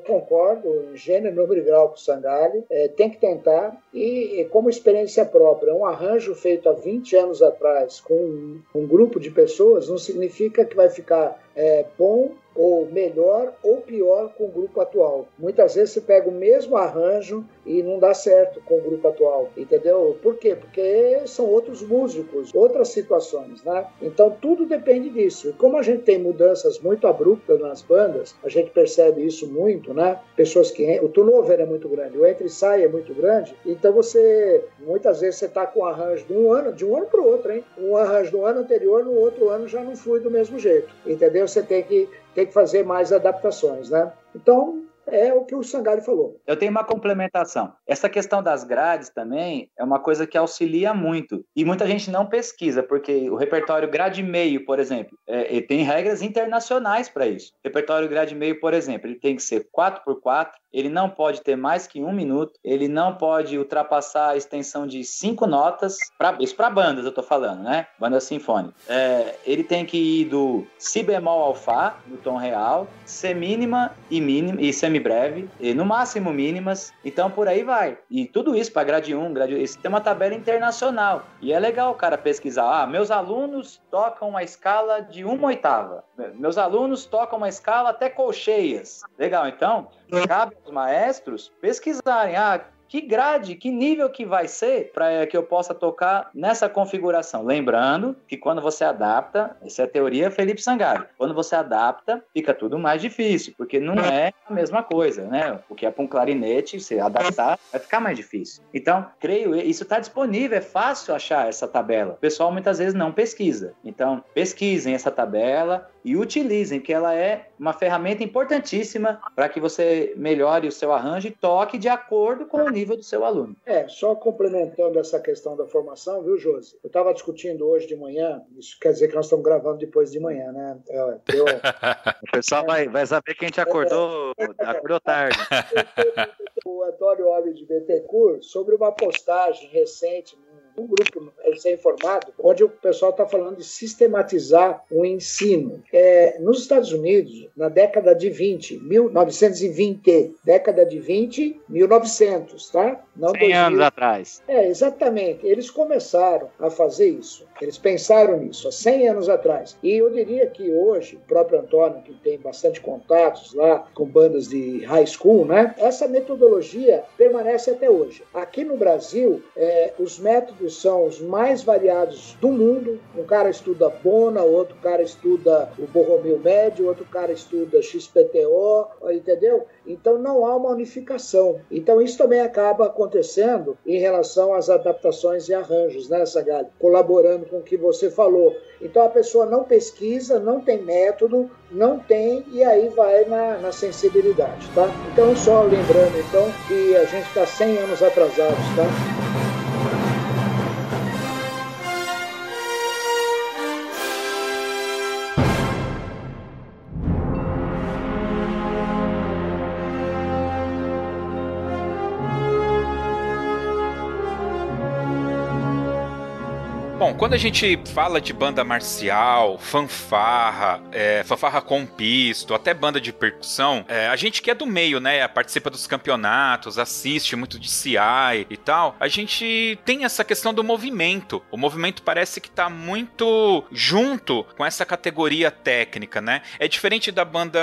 concordo em gênero, número e grau com o Sangali, é, tem que tentar, e, como experiência própria, um arranjo feito há 20 anos atrás com um, um grupo de pessoas não significa que vai ficar é, bom ou melhor ou pior com o grupo atual. Muitas vezes você pega o mesmo arranjo e não dá certo com o grupo atual, entendeu? Por quê? Porque são outros músicos, outras situações, né? Então tudo depende disso. E como a gente tem mudanças muito abruptas nas bandas, a gente percebe isso muito, né? Pessoas que o turnover é muito grande, o entre e sai é muito grande, então você muitas vezes você está com um arranjo de um ano, de um ano para o outro, hein? Um arranjo do ano anterior, no outro ano já não flui do mesmo jeito, entendeu? Você tem que tem que fazer mais adaptações, né? Então, é o que o Sangari falou. Eu tenho uma complementação. Essa questão das grades também é uma coisa que auxilia muito. E muita gente não pesquisa, porque o repertório grade meio, por exemplo, é, tem regras internacionais para isso. O repertório grade meio, por exemplo, ele tem que ser 4x4, ele não pode ter mais que um minuto, ele não pode ultrapassar a extensão de cinco notas, pra, isso para bandas eu estou falando, né? Banda sinfônica. É, ele tem que ir do si bemol ao fá, no tom real, semínima e mínima, e semibreve, e no máximo mínimas, então por aí vai. E tudo isso para grade 1, grade isso tem uma tabela internacional. E é legal o cara pesquisar, ah, meus alunos tocam uma escala de uma oitava, meus alunos tocam uma escala até colcheias. Legal, então cabe aos maestros pesquisarem, ah, que grade, que nível que vai ser para que eu possa tocar nessa configuração. Lembrando que quando você adapta, essa é a teoria Felipe Sangari, quando você adapta, fica tudo mais difícil, porque não é a mesma coisa, né? O que é para um clarinete, se adaptar, vai ficar mais difícil. Então, creio, isso está disponível, é fácil achar essa tabela. O pessoal muitas vezes não pesquisa. Então, pesquisem essa tabela, e utilizem, que ela é uma ferramenta importantíssima para que você melhore o seu arranjo e toque de acordo com o nível do seu aluno. É, só complementando essa questão da formação, viu, Josi? Eu estava discutindo hoje de manhã, isso quer dizer que nós estamos gravando depois de manhã, né? É, eu... o pessoal vai, vai saber que a gente acordou, acordou tarde. o Antônio Alves de Bettencourt sobre uma postagem recente um grupo recém-formado, onde o pessoal está falando de sistematizar o ensino. É, nos Estados Unidos, na década de 20, 1920, década de 20, 1900, tá? Não 100 2000. anos atrás. É, exatamente. Eles começaram a fazer isso. Eles pensaram nisso há 100 anos atrás. E eu diria que hoje, o próprio Antônio, que tem bastante contatos lá com bandas de high school, né? Essa metodologia permanece até hoje. Aqui no Brasil, é, os métodos são os mais variados do mundo. Um cara estuda Bona, outro cara estuda o Borromeu Médio, outro cara estuda XPTO, entendeu? Então não há uma unificação. Então isso também acaba acontecendo em relação às adaptações e arranjos, né, Sagali? Colaborando com o que você falou. Então a pessoa não pesquisa, não tem método, não tem, e aí vai na, na sensibilidade, tá? Então só lembrando então que a gente está 100 anos atrasados, tá? Quando a gente fala de banda marcial, fanfarra, é, fanfarra com pisto, até banda de percussão, é, a gente que é do meio, né, participa dos campeonatos, assiste muito de CI e tal, a gente tem essa questão do movimento. O movimento parece que tá muito junto com essa categoria técnica, né? É diferente da banda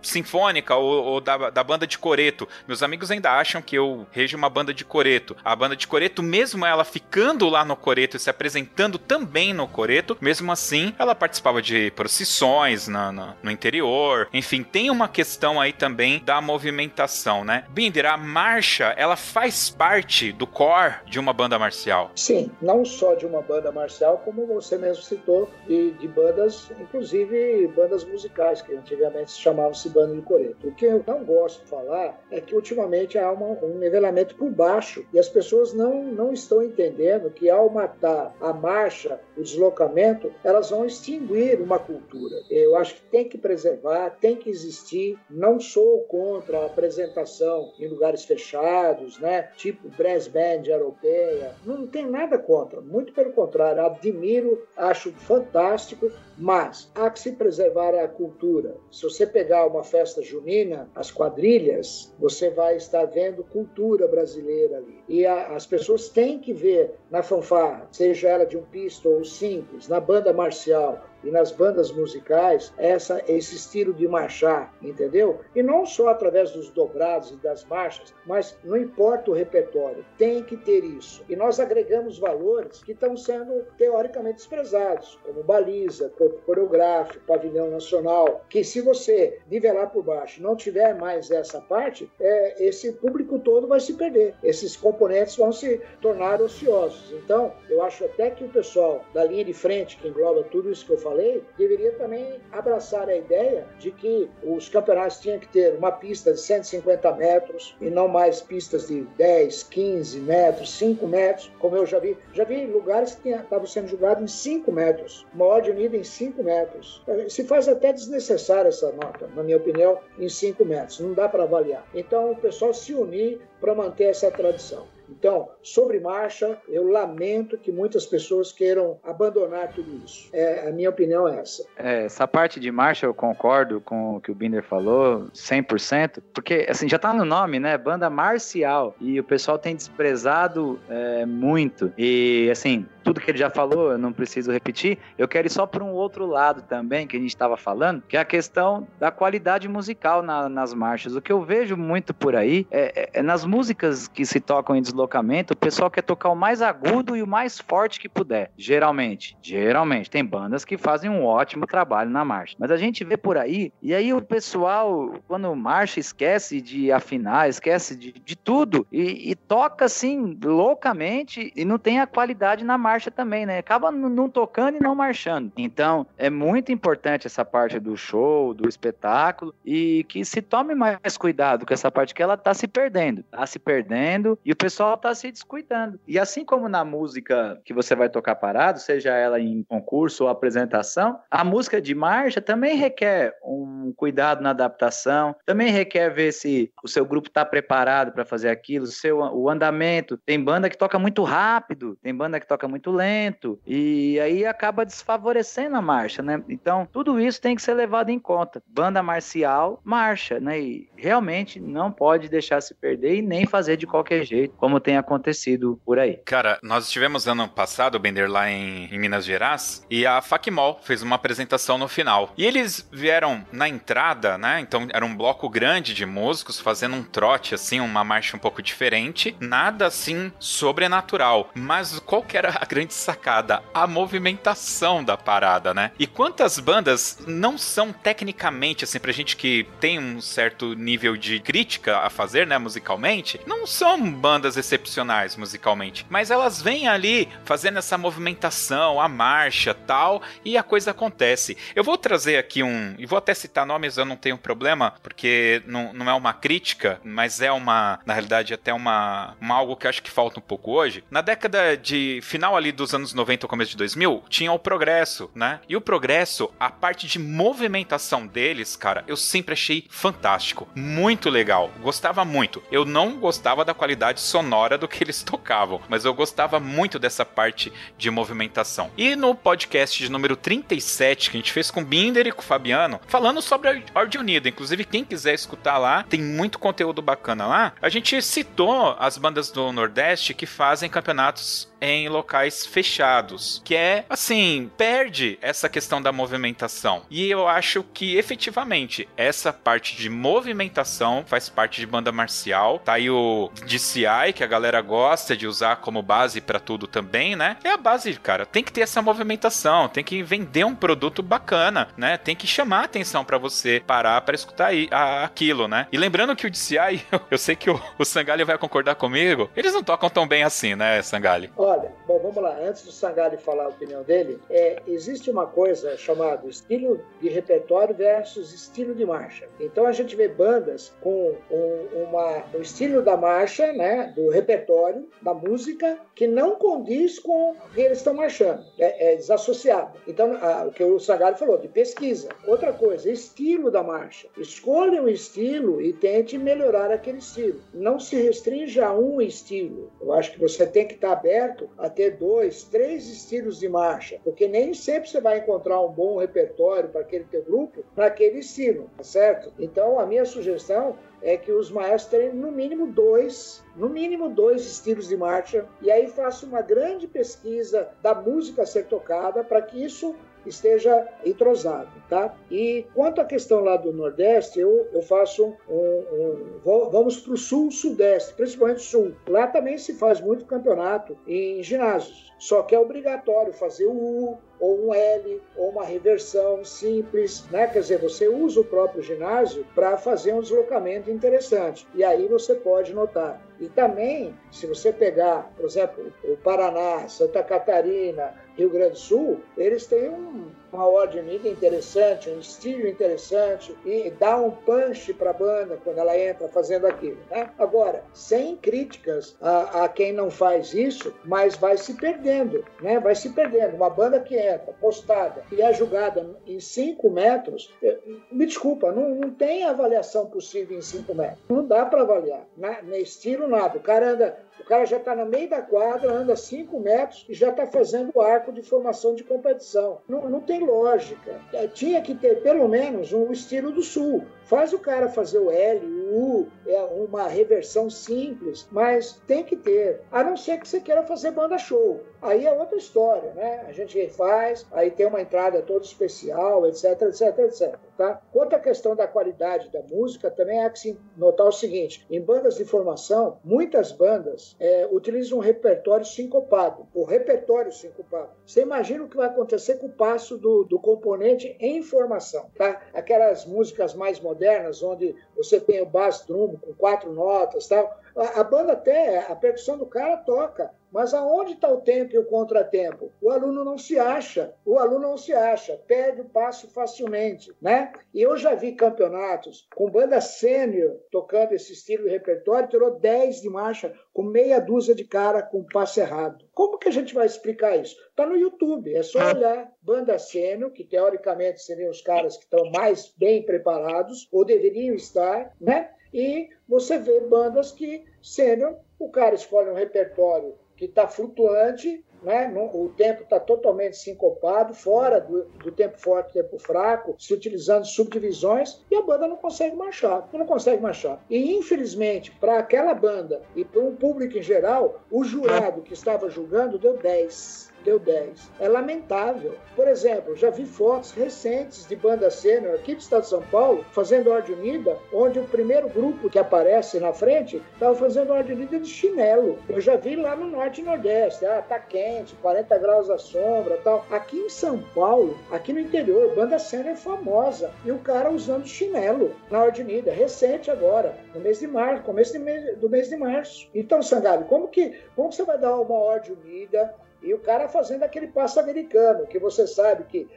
sinfônica ou, ou da, da banda de coreto. Meus amigos ainda acham que eu rejo uma banda de coreto. A banda de coreto, mesmo ela ficando lá no coreto e se apresentando também no coreto, mesmo assim, ela participava de procissões na, na, no interior. Enfim, tem uma questão aí também da movimentação, né? Binder, a marcha, ela faz parte do core de uma banda marcial. Sim, não só de uma banda marcial, como você mesmo citou, de, de bandas, inclusive bandas musicais, que antigamente se chamavam-se banda de coreto. O que eu não gosto de falar é que ultimamente há uma, um nivelamento por baixo e as pessoas não, não estão entendendo que ao matar a marcha, o deslocamento, elas vão extinguir uma cultura. Eu acho que tem que preservar, tem que existir. Não sou contra a apresentação em lugares fechados, né? tipo brass band europeia. Não tem nada contra, muito pelo contrário, admiro, acho fantástico, mas há que se preservar a cultura. Se você pegar uma festa junina, as quadrilhas, você vai estar vendo cultura brasileira ali. E a, as pessoas têm que ver na fanfarra, seja ela de um pisto ou simples, na banda marcial, e nas bandas musicais essa, esse estilo de marchar, entendeu? E não só através dos dobrados e das marchas, mas não importa o repertório, tem que ter isso. E nós agregamos valores que estão sendo teoricamente desprezados, como baliza, corpo coreográfico, pavilhão nacional, que se você nivelar por baixo não tiver mais essa parte, é, esse público todo vai se perder. Esses componentes vão se tornar ociosos. Então, eu acho até que o pessoal da linha de frente, que engloba tudo isso que eu falei, falei, deveria também abraçar a ideia de que os campeonatos tinham que ter uma pista de 150 metros e não mais pistas de 10, 15 metros, 5 metros, como eu já vi. Já vi lugares que estavam sendo jogados em 5 metros, uma ordem unida em 5 metros. Se faz até desnecessária essa nota, na minha opinião, em 5 metros. Não dá para avaliar. Então, o pessoal se unir para manter essa tradição. Então, sobre marcha, eu lamento que muitas pessoas queiram abandonar tudo isso. É, a minha opinião é essa. É, essa parte de marcha eu concordo com o que o Binder falou, 100%, porque assim, já tá no nome, né? Banda marcial. E o pessoal tem desprezado é, muito. E assim, tudo que ele já falou, eu não preciso repetir. Eu quero ir só para um outro lado também, que a gente estava falando, que é a questão da qualidade musical na, nas marchas. O que eu vejo muito por aí é, é, é nas músicas que se tocam em deslocamento, o pessoal quer tocar o mais agudo e o mais forte que puder. Geralmente. Geralmente. Tem bandas que fazem um ótimo trabalho na marcha. Mas a gente vê por aí, e aí o pessoal, quando marcha, esquece de afinar, esquece de, de tudo, e, e toca assim, loucamente, e não tem a qualidade na marcha também, né? Acaba não tocando e não marchando. Então, é muito importante essa parte do show, do espetáculo, e que se tome mais cuidado com essa parte que ela tá se perdendo. Tá se perdendo e o pessoal tá se descuidando. E assim como na música que você vai tocar parado, seja ela em concurso ou apresentação, a música de marcha também requer um cuidado na adaptação, também requer ver se o seu grupo está preparado para fazer aquilo, seu o andamento. Tem banda que toca muito rápido, tem banda que toca muito muito lento e aí acaba desfavorecendo a marcha, né? Então, tudo isso tem que ser levado em conta. Banda marcial, marcha, né? E realmente não pode deixar se perder e nem fazer de qualquer jeito, como tem acontecido por aí. Cara, nós estivemos ano passado, Bender, lá em, em Minas Gerais, e a Facmol fez uma apresentação no final. E eles vieram na entrada, né? Então era um bloco grande de músicos fazendo um trote, assim, uma marcha um pouco diferente. Nada assim sobrenatural. Mas qual que era a grande sacada, a movimentação da parada, né? E quantas bandas não são tecnicamente, assim, pra gente que tem um certo nível de crítica a fazer, né, musicalmente, não são bandas excepcionais musicalmente, mas elas vêm ali fazendo essa movimentação, a marcha tal, e a coisa acontece. Eu vou trazer aqui um, e vou até citar nomes, eu não tenho problema, porque não, não é uma crítica, mas é uma, na realidade, até uma, uma algo que acho que falta um pouco hoje. Na década de final ali dos anos 90 ou começo de 2000, tinha o Progresso, né? E o Progresso, a parte de movimentação deles, cara, eu sempre achei fantástico. Muito legal. Gostava muito. Eu não gostava da qualidade sonora sonora do que eles tocavam. Mas eu gostava muito dessa parte de movimentação. E no podcast de número 37, que a gente fez com o Binder e com o Fabiano, falando sobre a Ordem Unida. Inclusive, quem quiser escutar lá, tem muito conteúdo bacana lá. A gente citou as bandas do Nordeste que fazem campeonatos em locais fechados, que é assim, perde essa questão da movimentação. E eu acho que efetivamente essa parte de movimentação faz parte de banda marcial. Tá aí o DCI que a galera gosta de usar como base para tudo também, né? É a base, cara. Tem que ter essa movimentação, tem que vender um produto bacana, né? Tem que chamar atenção para você parar para escutar aí, a, aquilo, né? E lembrando que o DCI, eu, sei que o, o Sangali vai concordar comigo, eles não tocam tão bem assim, né, Sangali? Olha, bom, vamos lá. Antes do Sangali falar a opinião dele, é, existe uma coisa chamada estilo de repertório versus estilo de marcha. Então a gente vê bandas com um, uma, um estilo da marcha, né, do repertório, da música, que não condiz com o que eles estão marchando. É, é desassociado. Então, a, o que o Sangali falou, de pesquisa. Outra coisa, estilo da marcha. Escolha um estilo e tente melhorar aquele estilo. Não se restrinja a um estilo. Eu acho que você tem que estar aberto a ter dois, três estilos de marcha, porque nem sempre você vai encontrar um bom repertório para aquele teu grupo, para aquele estilo, tá certo? Então, a minha sugestão é que os maestros tenham no mínimo dois, no mínimo dois estilos de marcha, e aí faça uma grande pesquisa da música a ser tocada para que isso esteja entrosado, tá? E quanto à questão lá do Nordeste, eu, eu faço um, um vamos para o Sul, Sudeste, principalmente Sul. Lá também se faz muito campeonato em ginásios, só que é obrigatório fazer o U, ou um L, ou uma reversão simples, né? Quer dizer, você usa o próprio ginásio para fazer um deslocamento interessante. E aí você pode notar. E também, se você pegar, por exemplo, o Paraná, Santa Catarina, Rio Grande do Sul, eles têm um, uma ordem unida interessante, um estilo interessante e dá um punch para a banda quando ela entra fazendo aquilo. Né? Agora, sem críticas a, a, quem não faz isso, mas vai se perdendo, né? vai se perdendo. Uma banda que entra postada e é julgada em 5 metros, eh, me desculpa, não, não tem avaliação possível em 5 metros. Não dá para avaliar. Né? No estilo, nada. O cara anda o cara já está no meio da quadra, anda 5 metros e já está fazendo o arco de formação de competição. Não, não tem lógica. É, tinha que ter pelo menos um estilo do Sul. Faz o cara fazer o L, o U, é uma reversão simples, mas tem que ter. A não ser que você queira fazer banda show. Aí é outra história, né? A gente faz, aí tem uma entrada toda especial, etc, etc, etc. Tá? Quanto à questão da qualidade da música, também há que se notar o seguinte: em bandas de formação, muitas bandas é, utilizam um repertório sincopado, o repertório sincopado. Você imagina o que vai acontecer com o passo do, do componente em formação, tá? Aquelas músicas mais modernas, onde você tem o bass drum com quatro notas, tal. A, a banda até, a percussão do cara toca, mas aonde está o tempo e o contratempo? O aluno não se acha, o aluno não se acha, perde o passo facilmente, né? E eu já vi campeonatos com banda sênior tocando esse estilo de repertório, tirou 10 de marcha com meia dúzia de cara com passo errado. Como que a gente vai explicar isso? Está no YouTube, é só olhar banda sênior, que teoricamente seriam os caras que estão mais bem preparados, ou deveriam estar, né? E você vê bandas que sênior, o cara escolhe um repertório que está flutuante, né? o tempo está totalmente sincopado, fora do, do, tempo forte e tempo fraco, se utilizando subdivisões, e a banda não consegue marchar, não consegue marchar. E infelizmente, para aquela banda e para um público em geral, o jurado que estava julgando deu 10 deu 10. É lamentável. Por exemplo, já vi fotos recentes de banda sênior aqui do estado de São Paulo fazendo ordem unida, onde o primeiro grupo que aparece na frente estava fazendo ordem unida de chinelo. Eu já vi lá no norte e nordeste. Ah, tá quente, 40 graus à sombra tal. Aqui em São Paulo, aqui no interior, banda sênior famosa. E o cara usando chinelo na ordem unida, recente agora, no mês de março, começo mês, do mês de março. Então, Sangalho, como que, como que você vai dar uma ordem unida e o cara fazendo aquele passo americano, que você sabe que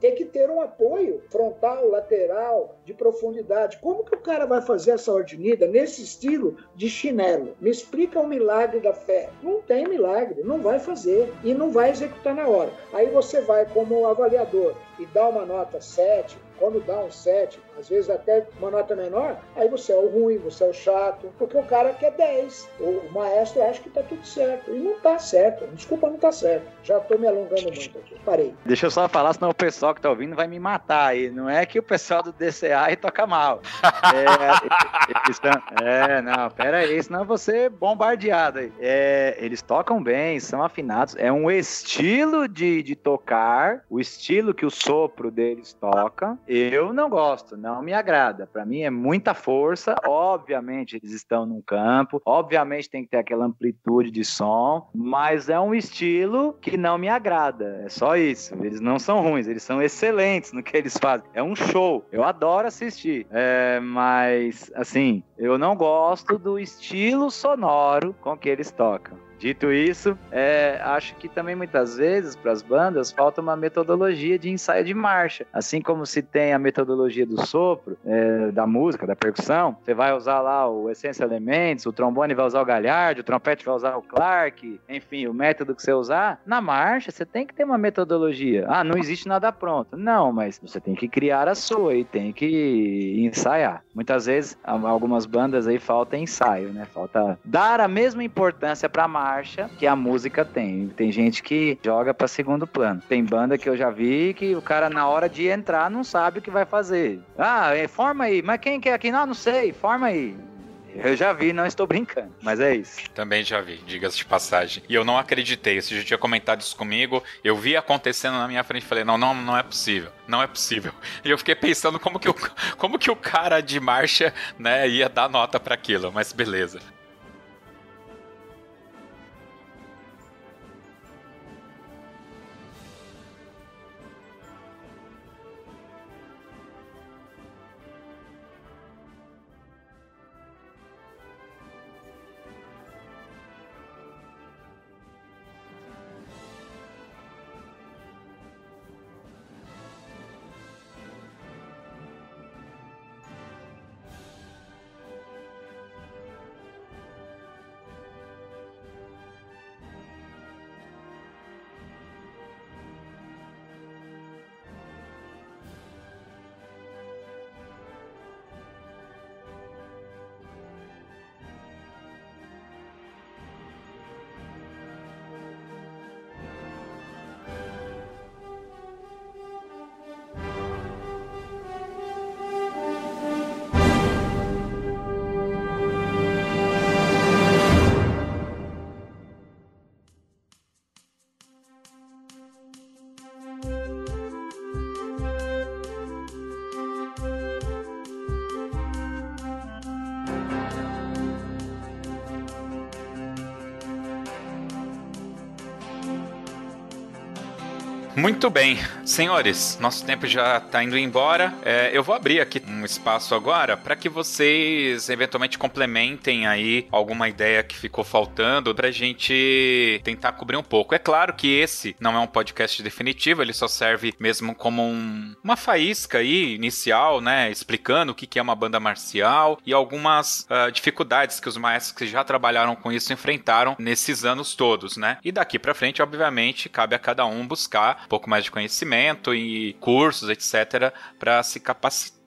tem que ter um apoio frontal, lateral, de profundidade. Como que o cara vai fazer essa ordinida nesse estilo de chinelo? Me explica o milagre da fé. Não tem milagre, não vai fazer e não vai executar na hora. Aí você vai como avaliador e dá uma nota 7, quando dá um 7, às vezes até uma nota menor, aí você é o ruim, você é o chato, porque o cara quer 10. O maestro acha que tá tudo certo. E não tá certo. Desculpa, não tá certo. Já tô me alongando muito aqui. Parei. Deixa eu só falar, senão o pessoal que tá ouvindo vai me matar aí. Não é que o pessoal do DCA toca mal. É, é não, pera aí, senão você bombardeado aí. É, eles tocam bem, são afinados. É um estilo de, de tocar, o estilo que o sopro deles toca. Eu não gosto, não me agrada. Para mim é muita força. Obviamente eles estão num campo, obviamente tem que ter aquela amplitude de som, mas é um estilo que não me agrada. É só isso. Eles não são ruins, eles são excelentes no que eles fazem. É um show. Eu adoro assistir. É, mas, assim, eu não gosto do estilo sonoro com que eles tocam. Dito isso, é, acho que também muitas vezes para as bandas falta uma metodologia de ensaio de marcha. Assim como se tem a metodologia do sopro, é, da música, da percussão, você vai usar lá o Essential Elements, o trombone vai usar o Galhard, o trompete vai usar o Clark, enfim, o método que você usar. Na marcha, você tem que ter uma metodologia. Ah, não existe nada pronto. Não, mas você tem que criar a sua e tem que ensaiar. Muitas vezes, algumas bandas aí falta ensaio, né? Falta dar a mesma importância para a marcha marcha que a música tem. Tem gente que joga para segundo plano. Tem banda que eu já vi que o cara na hora de entrar não sabe o que vai fazer. Ah, é, forma aí. Mas quem quer aqui? Não, não sei. Forma aí. Eu já vi, não estou brincando, mas é isso. Também já vi, diga-se de passagem. E eu não acreditei, você já tinha comentado isso comigo, eu vi acontecendo na minha frente e falei, não, não, não é possível, não é possível. E eu fiquei pensando como que o, como que o cara de marcha, né, ia dar nota para aquilo, mas beleza. Muito bem, senhores, nosso tempo já está indo embora. É, eu vou abrir aqui um espaço agora para que vocês eventualmente complementem aí alguma ideia que ficou faltando para a gente tentar cobrir um pouco. É claro que esse não é um podcast definitivo, ele só serve mesmo como um, uma faísca aí inicial, né, explicando o que é uma banda marcial e algumas uh, dificuldades que os maestros que já trabalharam com isso enfrentaram nesses anos todos, né? E daqui para frente, obviamente, cabe a cada um buscar pouco mais de conhecimento e cursos, etc., para se capacitar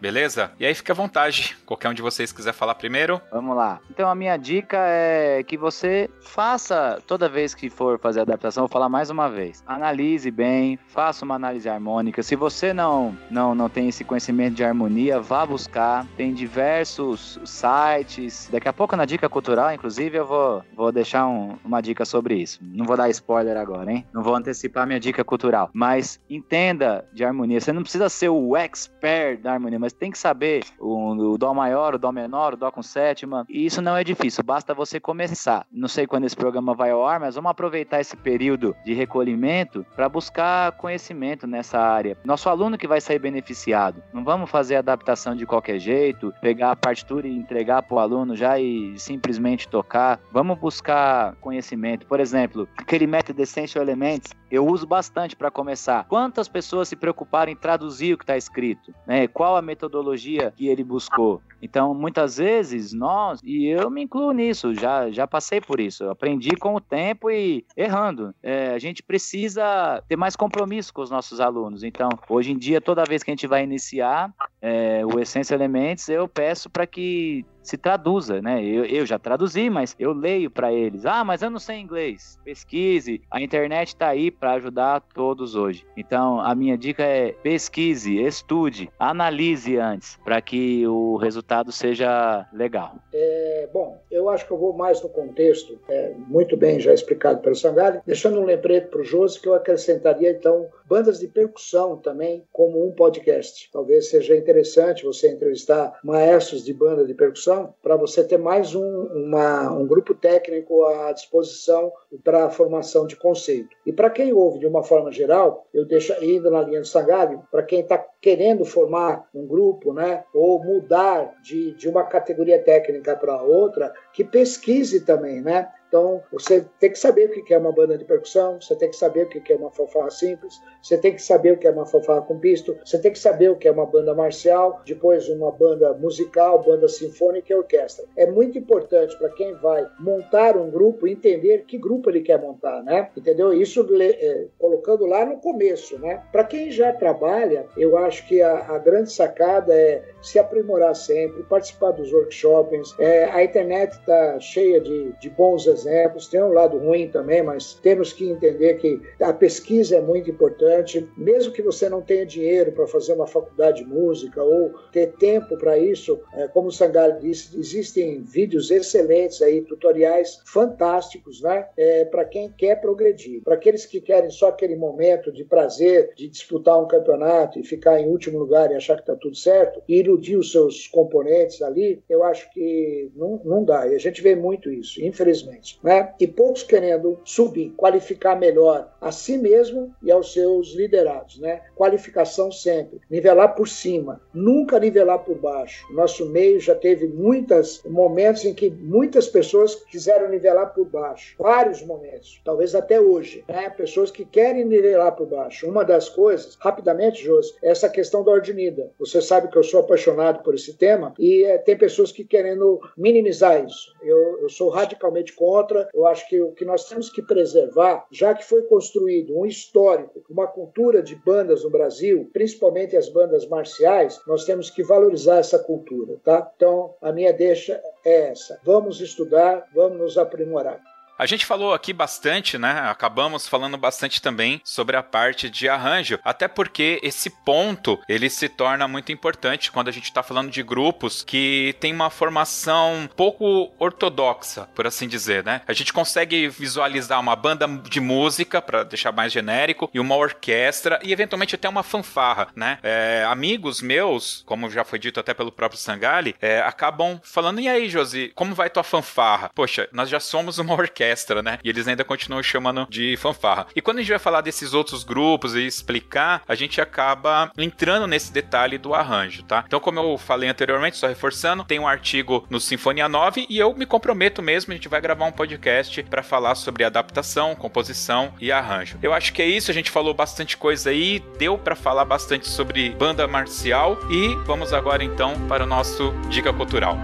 beleza? E aí fica à vontade, qualquer um de vocês quiser falar primeiro. Vamos lá. Então a minha dica é que você faça, toda vez que for fazer adaptação, vou falar mais uma vez, analise bem, faça uma análise harmônica. Se você não, não, não tem esse conhecimento de harmonia, vá buscar. Tem diversos sites. Daqui a pouco na dica cultural, inclusive, eu vou, vou deixar um, uma dica sobre isso. Não vou dar spoiler agora, hein? Não vou antecipar minha dica cultural. Mas entenda de harmonia. Você não precisa ser o expert da harmonia, mas tem que saber o, o, Dó maior, o Dó menor, o Dó com sétima. E isso não é difícil, basta você começar. Não sei quando esse programa vai ao ar, mas vamos aproveitar esse período de recolhimento para buscar conhecimento nessa área. Nosso aluno que vai sair beneficiado. Não vamos fazer adaptação de qualquer jeito, pegar a partitura e entregar para o aluno já e simplesmente tocar. Vamos buscar conhecimento. Por exemplo, aquele método Essential Elements eu uso bastante para começar. Quantas pessoas se preocuparam em traduzir o que está escrito? Né? Qual a metodologia que ele buscou? Então, muitas vezes, nós, e eu me incluo nisso, já, já passei por isso, eu aprendi com o tempo e errando. É, a gente precisa ter mais compromisso com os nossos alunos. Então, hoje em dia, toda vez que a gente vai iniciar é, o Essência Elementos, eu peço para que se traduza, né? Eu, eu já traduzi, mas eu leio para eles. Ah, mas eu não sei inglês. Pesquise. A internet está aí para ajudar todos hoje. Então, a minha dica é pesquise, estude, analise antes, para que o resultado seja legal. É, bom, eu acho que eu vou mais no contexto, é, muito bem já explicado pelo Sangali, deixando um lembrete para o Josi que eu acrescentaria, então, bandas de percussão também como um podcast. Talvez seja interessante você entrevistar maestros de banda de percussão para você ter mais um, uma, um grupo técnico à disposição para a formação de conceito. E para quem ouve de uma forma geral, eu deixo indo na linha do Sangalho, para quem está querendo formar um grupo, né, ou mudar de, de uma categoria técnica para outra, que pesquise também, né? Então, você tem que saber o que é uma banda de percussão, você tem que saber o que é uma fanfarra simples, você tem que saber o que é uma fanfarra com pisto, você tem que saber o que é uma banda marcial, depois uma banda musical, banda sinfônica e orquestra. É muito importante para quem vai montar um grupo entender que grupo ele quer montar, né? Entendeu? Isso é, colocando lá no começo, né? Para quem já trabalha, eu acho que a, a, grande sacada é se aprimorar sempre, participar dos workshops. É, a internet está cheia de, de bons exemplos exemplos, tem um lado ruim também, mas temos que entender que a pesquisa é muito importante, mesmo que você não tenha dinheiro para fazer uma faculdade de música ou ter tempo para isso, é, como o Sangalho disse, existem vídeos excelentes aí, tutoriais fantásticos, né, é, para quem quer progredir. Para aqueles que querem só aquele momento de prazer, de disputar um campeonato e ficar em último lugar e achar que está tudo certo, e iludir os seus componentes ali, eu acho que não, não dá. E a gente vê muito isso, infelizmente né? e poucos querendo subir, qualificar melhor a si mesmo e aos seus liderados. Né? Qualificação sempre, nivelar por cima, nunca nivelar por baixo. Nosso meio já teve muitos momentos em que muitas pessoas quiseram nivelar por baixo, vários momentos, talvez até hoje, né? pessoas que querem nivelar por baixo. Uma das coisas, rapidamente, Josi, é essa questão da ordinida. Você sabe que eu sou apaixonado por esse tema e é, tem pessoas que querendo minimizar isso. Eu, eu sou radicalmente contra outra. Eu acho que o que nós temos que preservar, já que foi construído um histórico, uma cultura de bandas no Brasil, principalmente as bandas marciais, nós temos que valorizar essa cultura, tá? Então, a minha deixa é essa. Vamos estudar, vamos nos aprimorar. A gente falou aqui bastante, né? Acabamos falando bastante também sobre a parte de arranjo, até porque esse ponto ele se torna muito importante quando a gente está falando de grupos que tem uma formação pouco ortodoxa, por assim dizer, né? A gente consegue visualizar uma banda de música para deixar mais genérico e uma orquestra e eventualmente até uma fanfarra, né? É, amigos meus, como já foi dito até pelo próprio Sangali, é, acabam falando e aí, Josi, como vai tua fanfarra? Poxa, nós já somos uma orquestra orquestra, né? E eles ainda continuam chamando de fanfarra. E quando a gente vai falar desses outros grupos e explicar, a gente acaba entrando nesse detalhe do arranjo, tá? Então, como eu falei anteriormente, só reforçando, tem um artigo no Sinfonia 9 e eu me comprometo mesmo, a gente vai gravar um podcast para falar sobre adaptação, composição e arranjo. Eu acho que é isso, a gente falou bastante coisa aí, deu para falar bastante sobre banda marcial e vamos agora então para o nosso dica cultural.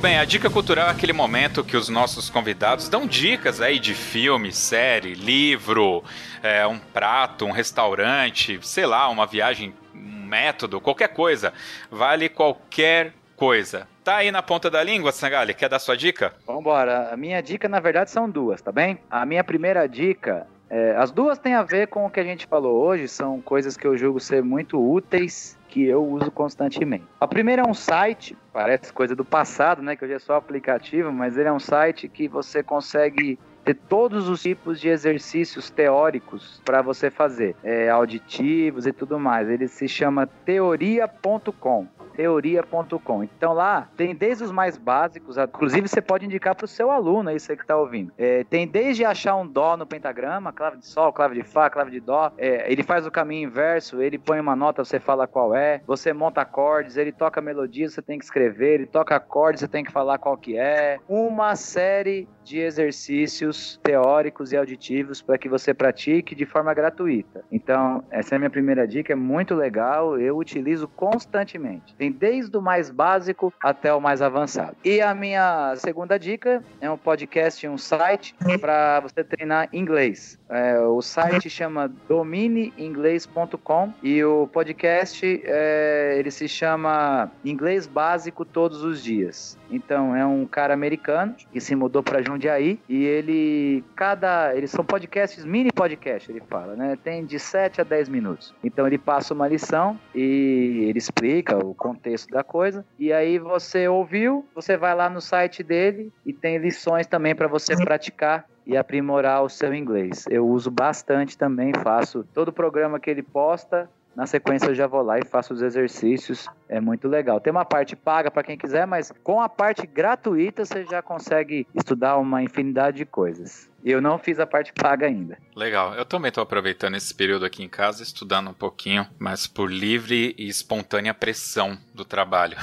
Muito bem, a dica cultural é aquele momento que os nossos convidados dão dicas aí de filme, série, livro, é, um prato, um restaurante, sei lá, uma viagem, um método, qualquer coisa. Vale qualquer coisa. Tá aí na ponta da língua, Sangali? Quer dar sua dica? Vambora. A minha dica, na verdade, são duas, tá bem? A minha primeira dica é, as duas têm a ver com o que a gente falou hoje, são coisas que eu julgo ser muito úteis que eu uso constantemente. A primeira é um site, parece coisa do passado, né? Que hoje é só aplicativo, mas ele é um site que você consegue ter todos os tipos de exercícios teóricos para você fazer, é, auditivos e tudo mais. Ele se chama teoria.com teoria.com. Então lá tem desde os mais básicos, inclusive você pode indicar para o seu aluno, aí você que está ouvindo. É, tem desde achar um dó no pentagrama, clave de sol, clave de fá, clave de dó. É, ele faz o caminho inverso, ele põe uma nota, você fala qual é. Você monta acordes, ele toca melodia, você tem que escrever. Ele toca acordes, você tem que falar qual que é. Uma série de exercícios teóricos e auditivos para que você pratique de forma gratuita. Então, essa é a minha primeira dica, é muito legal, eu utilizo constantemente. Tem desde o mais básico até o mais avançado. E a minha segunda dica é um podcast, um site para você treinar inglês. É, o site chama domineinglês.com e o podcast é, ele se chama Inglês Básico Todos os Dias. Então é um cara americano que se mudou para Jundiaí e ele cada eles são podcasts mini podcast ele fala, né? Tem de 7 a 10 minutos. Então ele passa uma lição e ele explica o contexto da coisa e aí você ouviu, você vai lá no site dele e tem lições também para você praticar e aprimorar o seu inglês. Eu uso bastante também, faço todo o programa que ele posta, na sequência eu já vou lá e faço os exercícios. É muito legal. Tem uma parte paga para quem quiser, mas com a parte gratuita você já consegue estudar uma infinidade de coisas. Eu não fiz a parte paga ainda. Legal. Eu também estou aproveitando esse período aqui em casa, estudando um pouquinho, mas por livre e espontânea pressão do trabalho.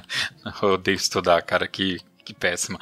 eu odeio estudar, cara, que que péssima.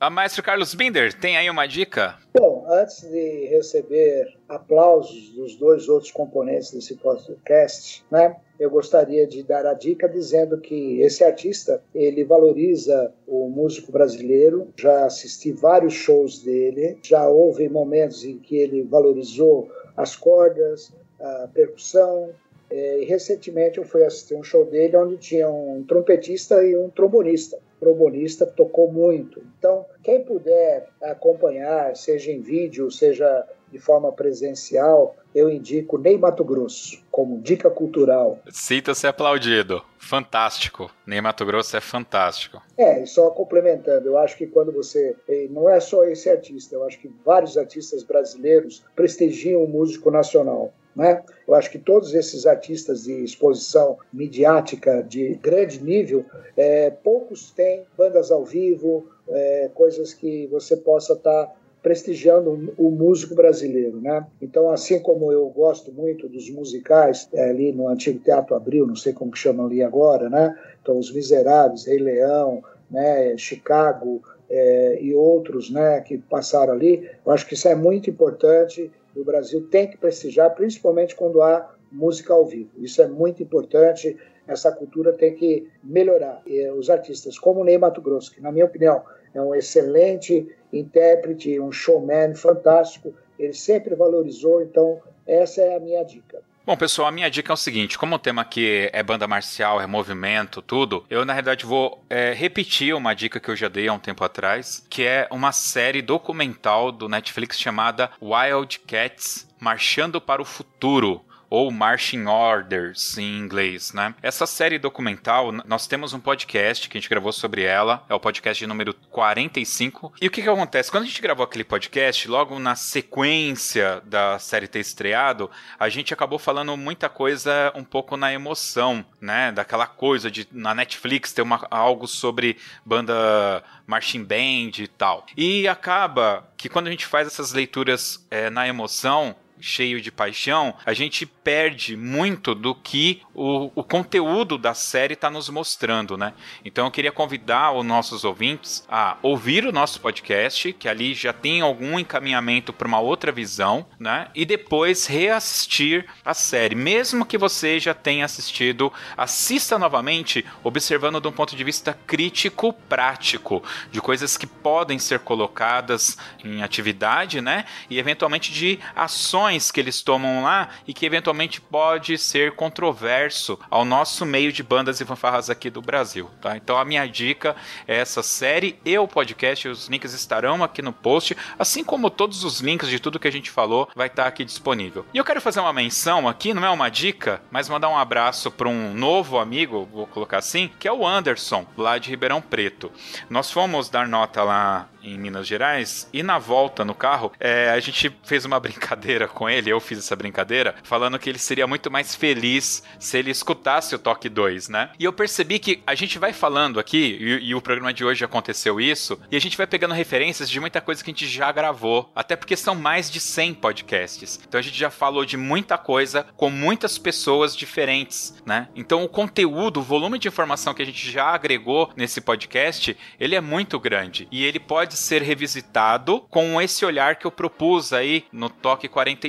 A maestro Carlos Binder, tem aí uma dica? Bom, antes de receber aplausos dos dois outros componentes desse podcast, né? Eu gostaria de dar a dica dizendo que esse artista, ele valoriza o músico brasileiro. Já assisti vários shows dele, já houve momentos em que ele valorizou as cordas, a percussão, é, e recentemente eu fui assistir um show dele onde tinha um trompetista e um trombonista trombonista tocou muito. Então, quem puder acompanhar, seja em vídeo, seja de forma presencial, eu indico Ney Mato Grosso como dica cultural. Cita-se aplaudido. Fantástico. Ney Mato Grosso é fantástico. É, e só complementando, eu acho que quando você. Não é só esse artista, eu acho que vários artistas brasileiros prestigiam o músico nacional. Né? Eu acho que todos esses artistas de exposição midiática de grande nível, é, poucos têm bandas ao vivo, é, coisas que você possa estar tá prestigiando o músico brasileiro, né? Então, assim como eu gosto muito dos musicais é, ali no antigo Teatro Abril, não sei como que chamam ali agora, né? Então, Os Miseráveis, Rei Leão, né? Chicago é, e outros, né? Que passaram ali. Eu acho que isso é muito importante o Brasil tem que prestigiar, principalmente quando há música ao vivo. Isso é muito importante, essa cultura tem que melhorar. E os artistas como Ney Mato Grosso, que na minha opinião é um excelente intérprete, um showman fantástico, ele sempre valorizou, então essa é a minha dica. Bom, pessoal, a minha dica é o seguinte: como o tema aqui é banda marcial, é movimento, tudo, eu na realidade vou é, repetir uma dica que eu já dei há um tempo atrás, que é uma série documental do Netflix chamada Wild Cats Marchando para o Futuro ou Marching Orders em inglês, né? Essa série documental, nós temos um podcast que a gente gravou sobre ela, é o podcast número 45. E o que que acontece? Quando a gente gravou aquele podcast, logo na sequência da série ter estreado, a gente acabou falando muita coisa um pouco na emoção, né? Daquela coisa de na Netflix ter uma, algo sobre banda marching band e tal. E acaba que quando a gente faz essas leituras é, na emoção, cheio de paixão, a gente perde muito do que o, o conteúdo da série está nos mostrando, né? Então eu queria convidar os nossos ouvintes a ouvir o nosso podcast, que ali já tem algum encaminhamento para uma outra visão, né? E depois reassistir a série. Mesmo que você já tenha assistido, assista novamente, observando de um ponto de vista crítico, prático, de coisas que podem ser colocadas em atividade, né? E eventualmente de ações que eles tomam lá e que eventualmente pode ser controverso ao nosso meio de bandas e fanfarras aqui do Brasil, tá? Então a minha dica é essa série e o podcast, os links estarão aqui no post, assim como todos os links de tudo que a gente falou vai estar aqui disponível. E eu quero fazer uma menção aqui, não é uma dica, mas mandar um abraço para um novo amigo, vou colocar assim, que é o Anderson, lá de Ribeirão Preto. Nós fomos dar nota lá em Minas Gerais e na volta no carro é, a gente fez uma brincadeira com ele, eu fiz essa brincadeira, falando que ele seria muito mais feliz se ele escutasse o toque 2, né? E eu percebi que a gente vai falando aqui, e, e, o programa de hoje aconteceu isso, e a gente vai pegando referências de muita coisa que a gente já gravou, até porque são mais de 100 podcasts. Então a gente já falou de muita coisa com muitas pessoas diferentes, né? Então o conteúdo, o volume de informação que a gente já agregou nesse podcast, ele é muito grande e ele pode ser revisitado com esse olhar que eu propus aí no Toque 45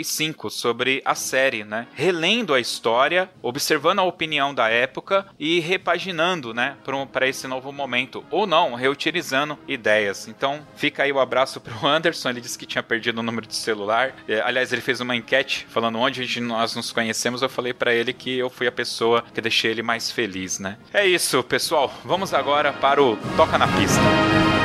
sobre a série, né? Relendo a história, observando a opinião da época e repaginando, né, para esse novo momento ou não, reutilizando ideias. Então, fica aí o abraço pro Anderson, ele disse que tinha perdido o número de celular. É, aliás, ele fez uma enquete falando onde nós nos conhecemos. Eu falei para ele que eu fui a pessoa que deixei ele mais feliz, né? É isso, pessoal. Vamos agora para o Toca na Pista.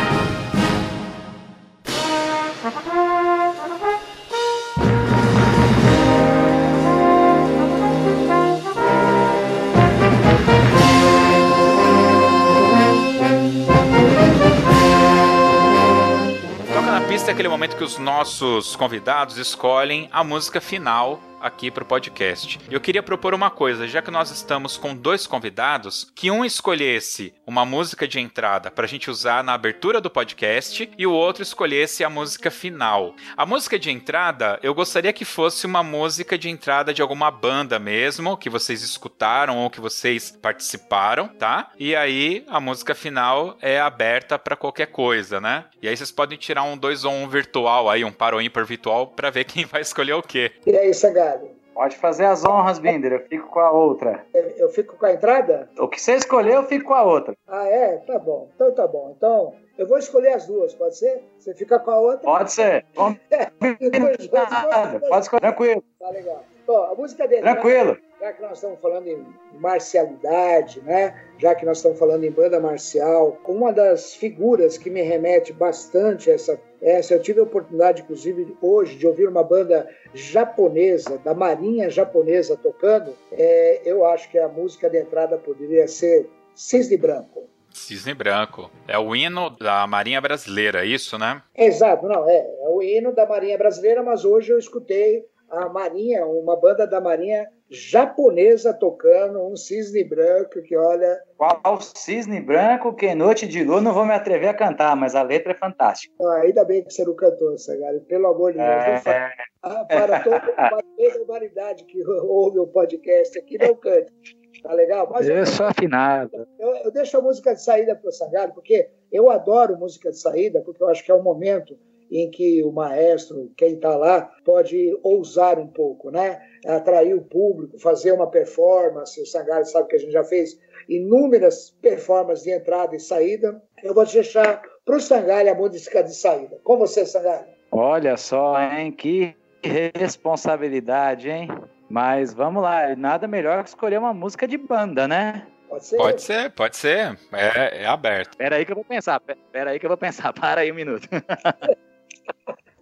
Aquele momento que os nossos convidados escolhem a música final aqui para o podcast. Eu queria propor uma coisa, já que nós estamos com dois convidados, que um escolhesse uma música de entrada para a gente usar na abertura do podcast e o outro escolhesse a música final. A música de entrada, eu gostaria que fosse uma música de entrada de alguma banda mesmo, que vocês escutaram ou que vocês participaram, tá? E aí a música final é aberta para qualquer coisa, né? E aí vocês podem tirar um 2 ou um virtual aí, um par ou ímpar virtual para ver quem vai escolher o quê. E aí, Sagar? Pode fazer as honras, Binder. Eu fico com a outra. Eu fico com a entrada? O que você escolher, eu fico com a outra. Ah, é? Tá bom. Então tá bom. Então, eu vou escolher as duas, pode ser? Você fica com a outra? Pode ser. É, pode escolher. Tranquilo. Tá legal. Bom, a música dele. Tranquilo. Já que nós estamos falando em marcialidade, né? Já que nós estamos falando em banda marcial, uma das figuras que me remete bastante a essa essa eu tive a oportunidade, inclusive, hoje, de ouvir uma banda japonesa, da Marinha Japonesa tocando. É, eu acho que a música de entrada poderia ser Cisne Branco. Cisne Branco. É o hino da Marinha Brasileira, é isso, né? Exato, não, é, é o hino da Marinha Brasileira, mas hoje eu escutei a Marinha, uma banda da Marinha japonesa tocando um cisne branco que olha. Qual cisne branco que noite de lua não vou me atrever a cantar, mas a letra é fantástica. Ah, ainda bem que você não cantou, Sagari, pelo amor de Deus. É... Ah, para toda a humanidade que ouve o podcast aqui, não cante. Tá legal? Mas eu, eu sou afinado. Eu, eu, deixo a música de saída para o Sagari, porque eu adoro música de saída, porque eu acho que é um momento em que o maestro, quem está lá, pode ousar um pouco, né? Atrair o público, fazer uma performance. O Sangari sabe que a gente já fez inúmeras performances de entrada e saída. Eu vou deixar para o Sangari a música de saída. Com você, Sangari. Olha só, hein? Que responsabilidade, hein? Mas vamos lá, nada melhor que escolher uma música de banda, né? Pode ser? Pode ser, pode ser. É, é aberto. Pera aí que eu vou pensar. Pera aí que eu vou pensar. Para aí um minuto.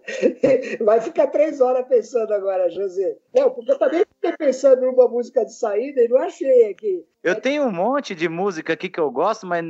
Vai ficar três horas pensando agora, José. Não, porque eu também fiquei pensando numa música de saída e não achei aqui. Eu tenho um monte de música aqui que eu gosto, mas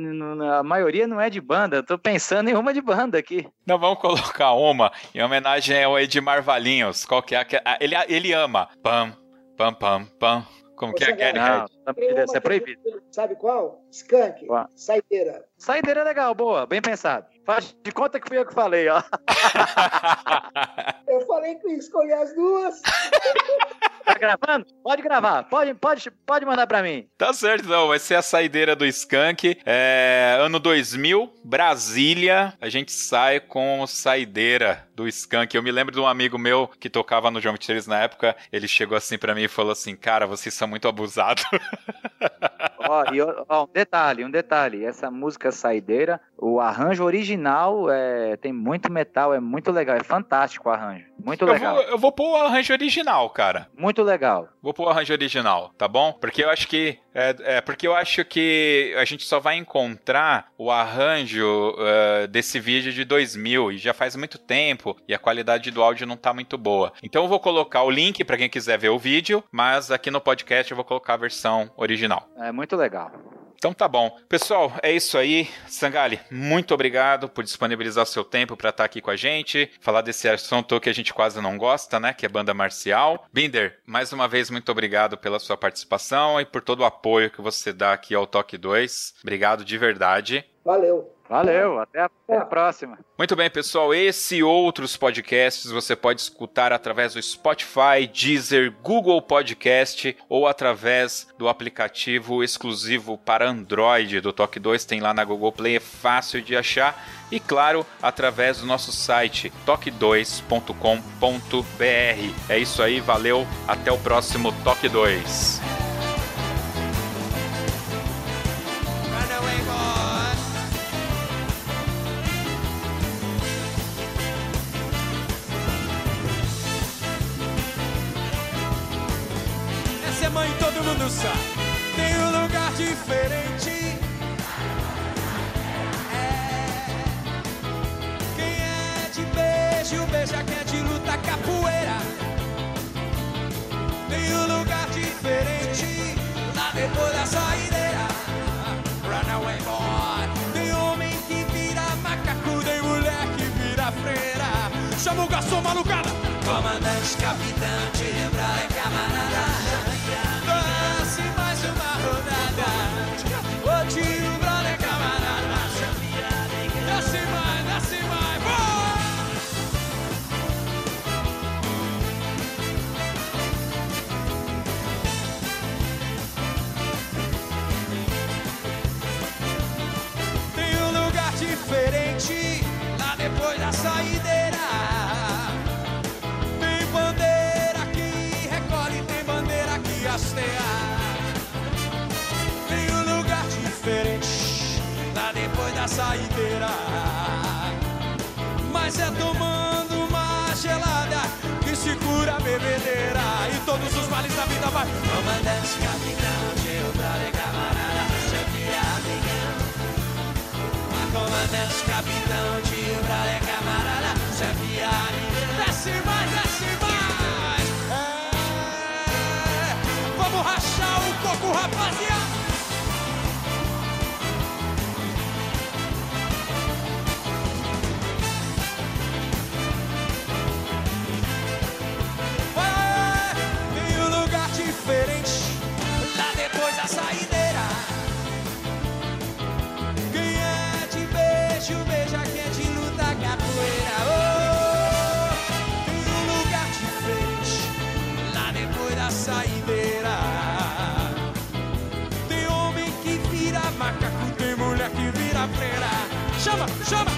a maioria não é de banda. Eu tô pensando em uma de banda aqui. Não, vamos colocar uma em homenagem ao Edmar Valinhos. Qual que é? Ele, ele ama. Pam, pam, pam, pam. Como Você que é aquele? Não, isso é proibido. Sabe qual? Skunk. Qual? Saideira. Saideira é legal, boa, bem pensado. Faz de conta que fui eu que falei, ó. eu falei que ia escolher as duas. Tá gravando? Pode gravar, pode, pode, pode mandar pra mim. Tá certo, não. Vai ser a saideira do Skank. É, ano 2000, Brasília. A gente sai com saideira do Skank. Eu me lembro de um amigo meu que tocava no João 23 na época. Ele chegou assim pra mim e falou assim: Cara, vocês são muito abusados. Ó, e, ó, um detalhe, um detalhe. Essa música saideira, o arranjo original é, tem muito metal, é muito legal, é fantástico o arranjo. Muito legal. Eu vou, eu vou pôr o arranjo original, cara. Muito legal. Vou pôr o arranjo original, tá bom? Porque eu acho que. É, é porque eu acho que a gente só vai encontrar o arranjo uh, desse vídeo de 2000 e já faz muito tempo e a qualidade do áudio não tá muito boa. Então eu vou colocar o link para quem quiser ver o vídeo, mas aqui no podcast eu vou colocar a versão original. É muito legal. Então tá bom. Pessoal, é isso aí. Sangali, muito obrigado por disponibilizar seu tempo para estar tá aqui com a gente, falar desse assunto que a gente quase não gosta, né? Que é banda marcial. Binder, mais uma vez, muito obrigado pela sua participação e por todo o apoio que você dá aqui ao Toque 2. Obrigado de verdade. Valeu. Valeu, até a, até a, próxima. Muito bem, pessoal. Esse e outros podcasts você pode escutar através do Spotify, Deezer, Google Podcast ou através do aplicativo exclusivo para Android do Toque 2. Tem lá na Google Play, é fácil de achar. E claro, através do nosso site toque2.com.br. É isso aí, valeu, até o próximo Toque 2.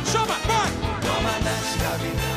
Chama, chama, vai! Comandante, capitão, de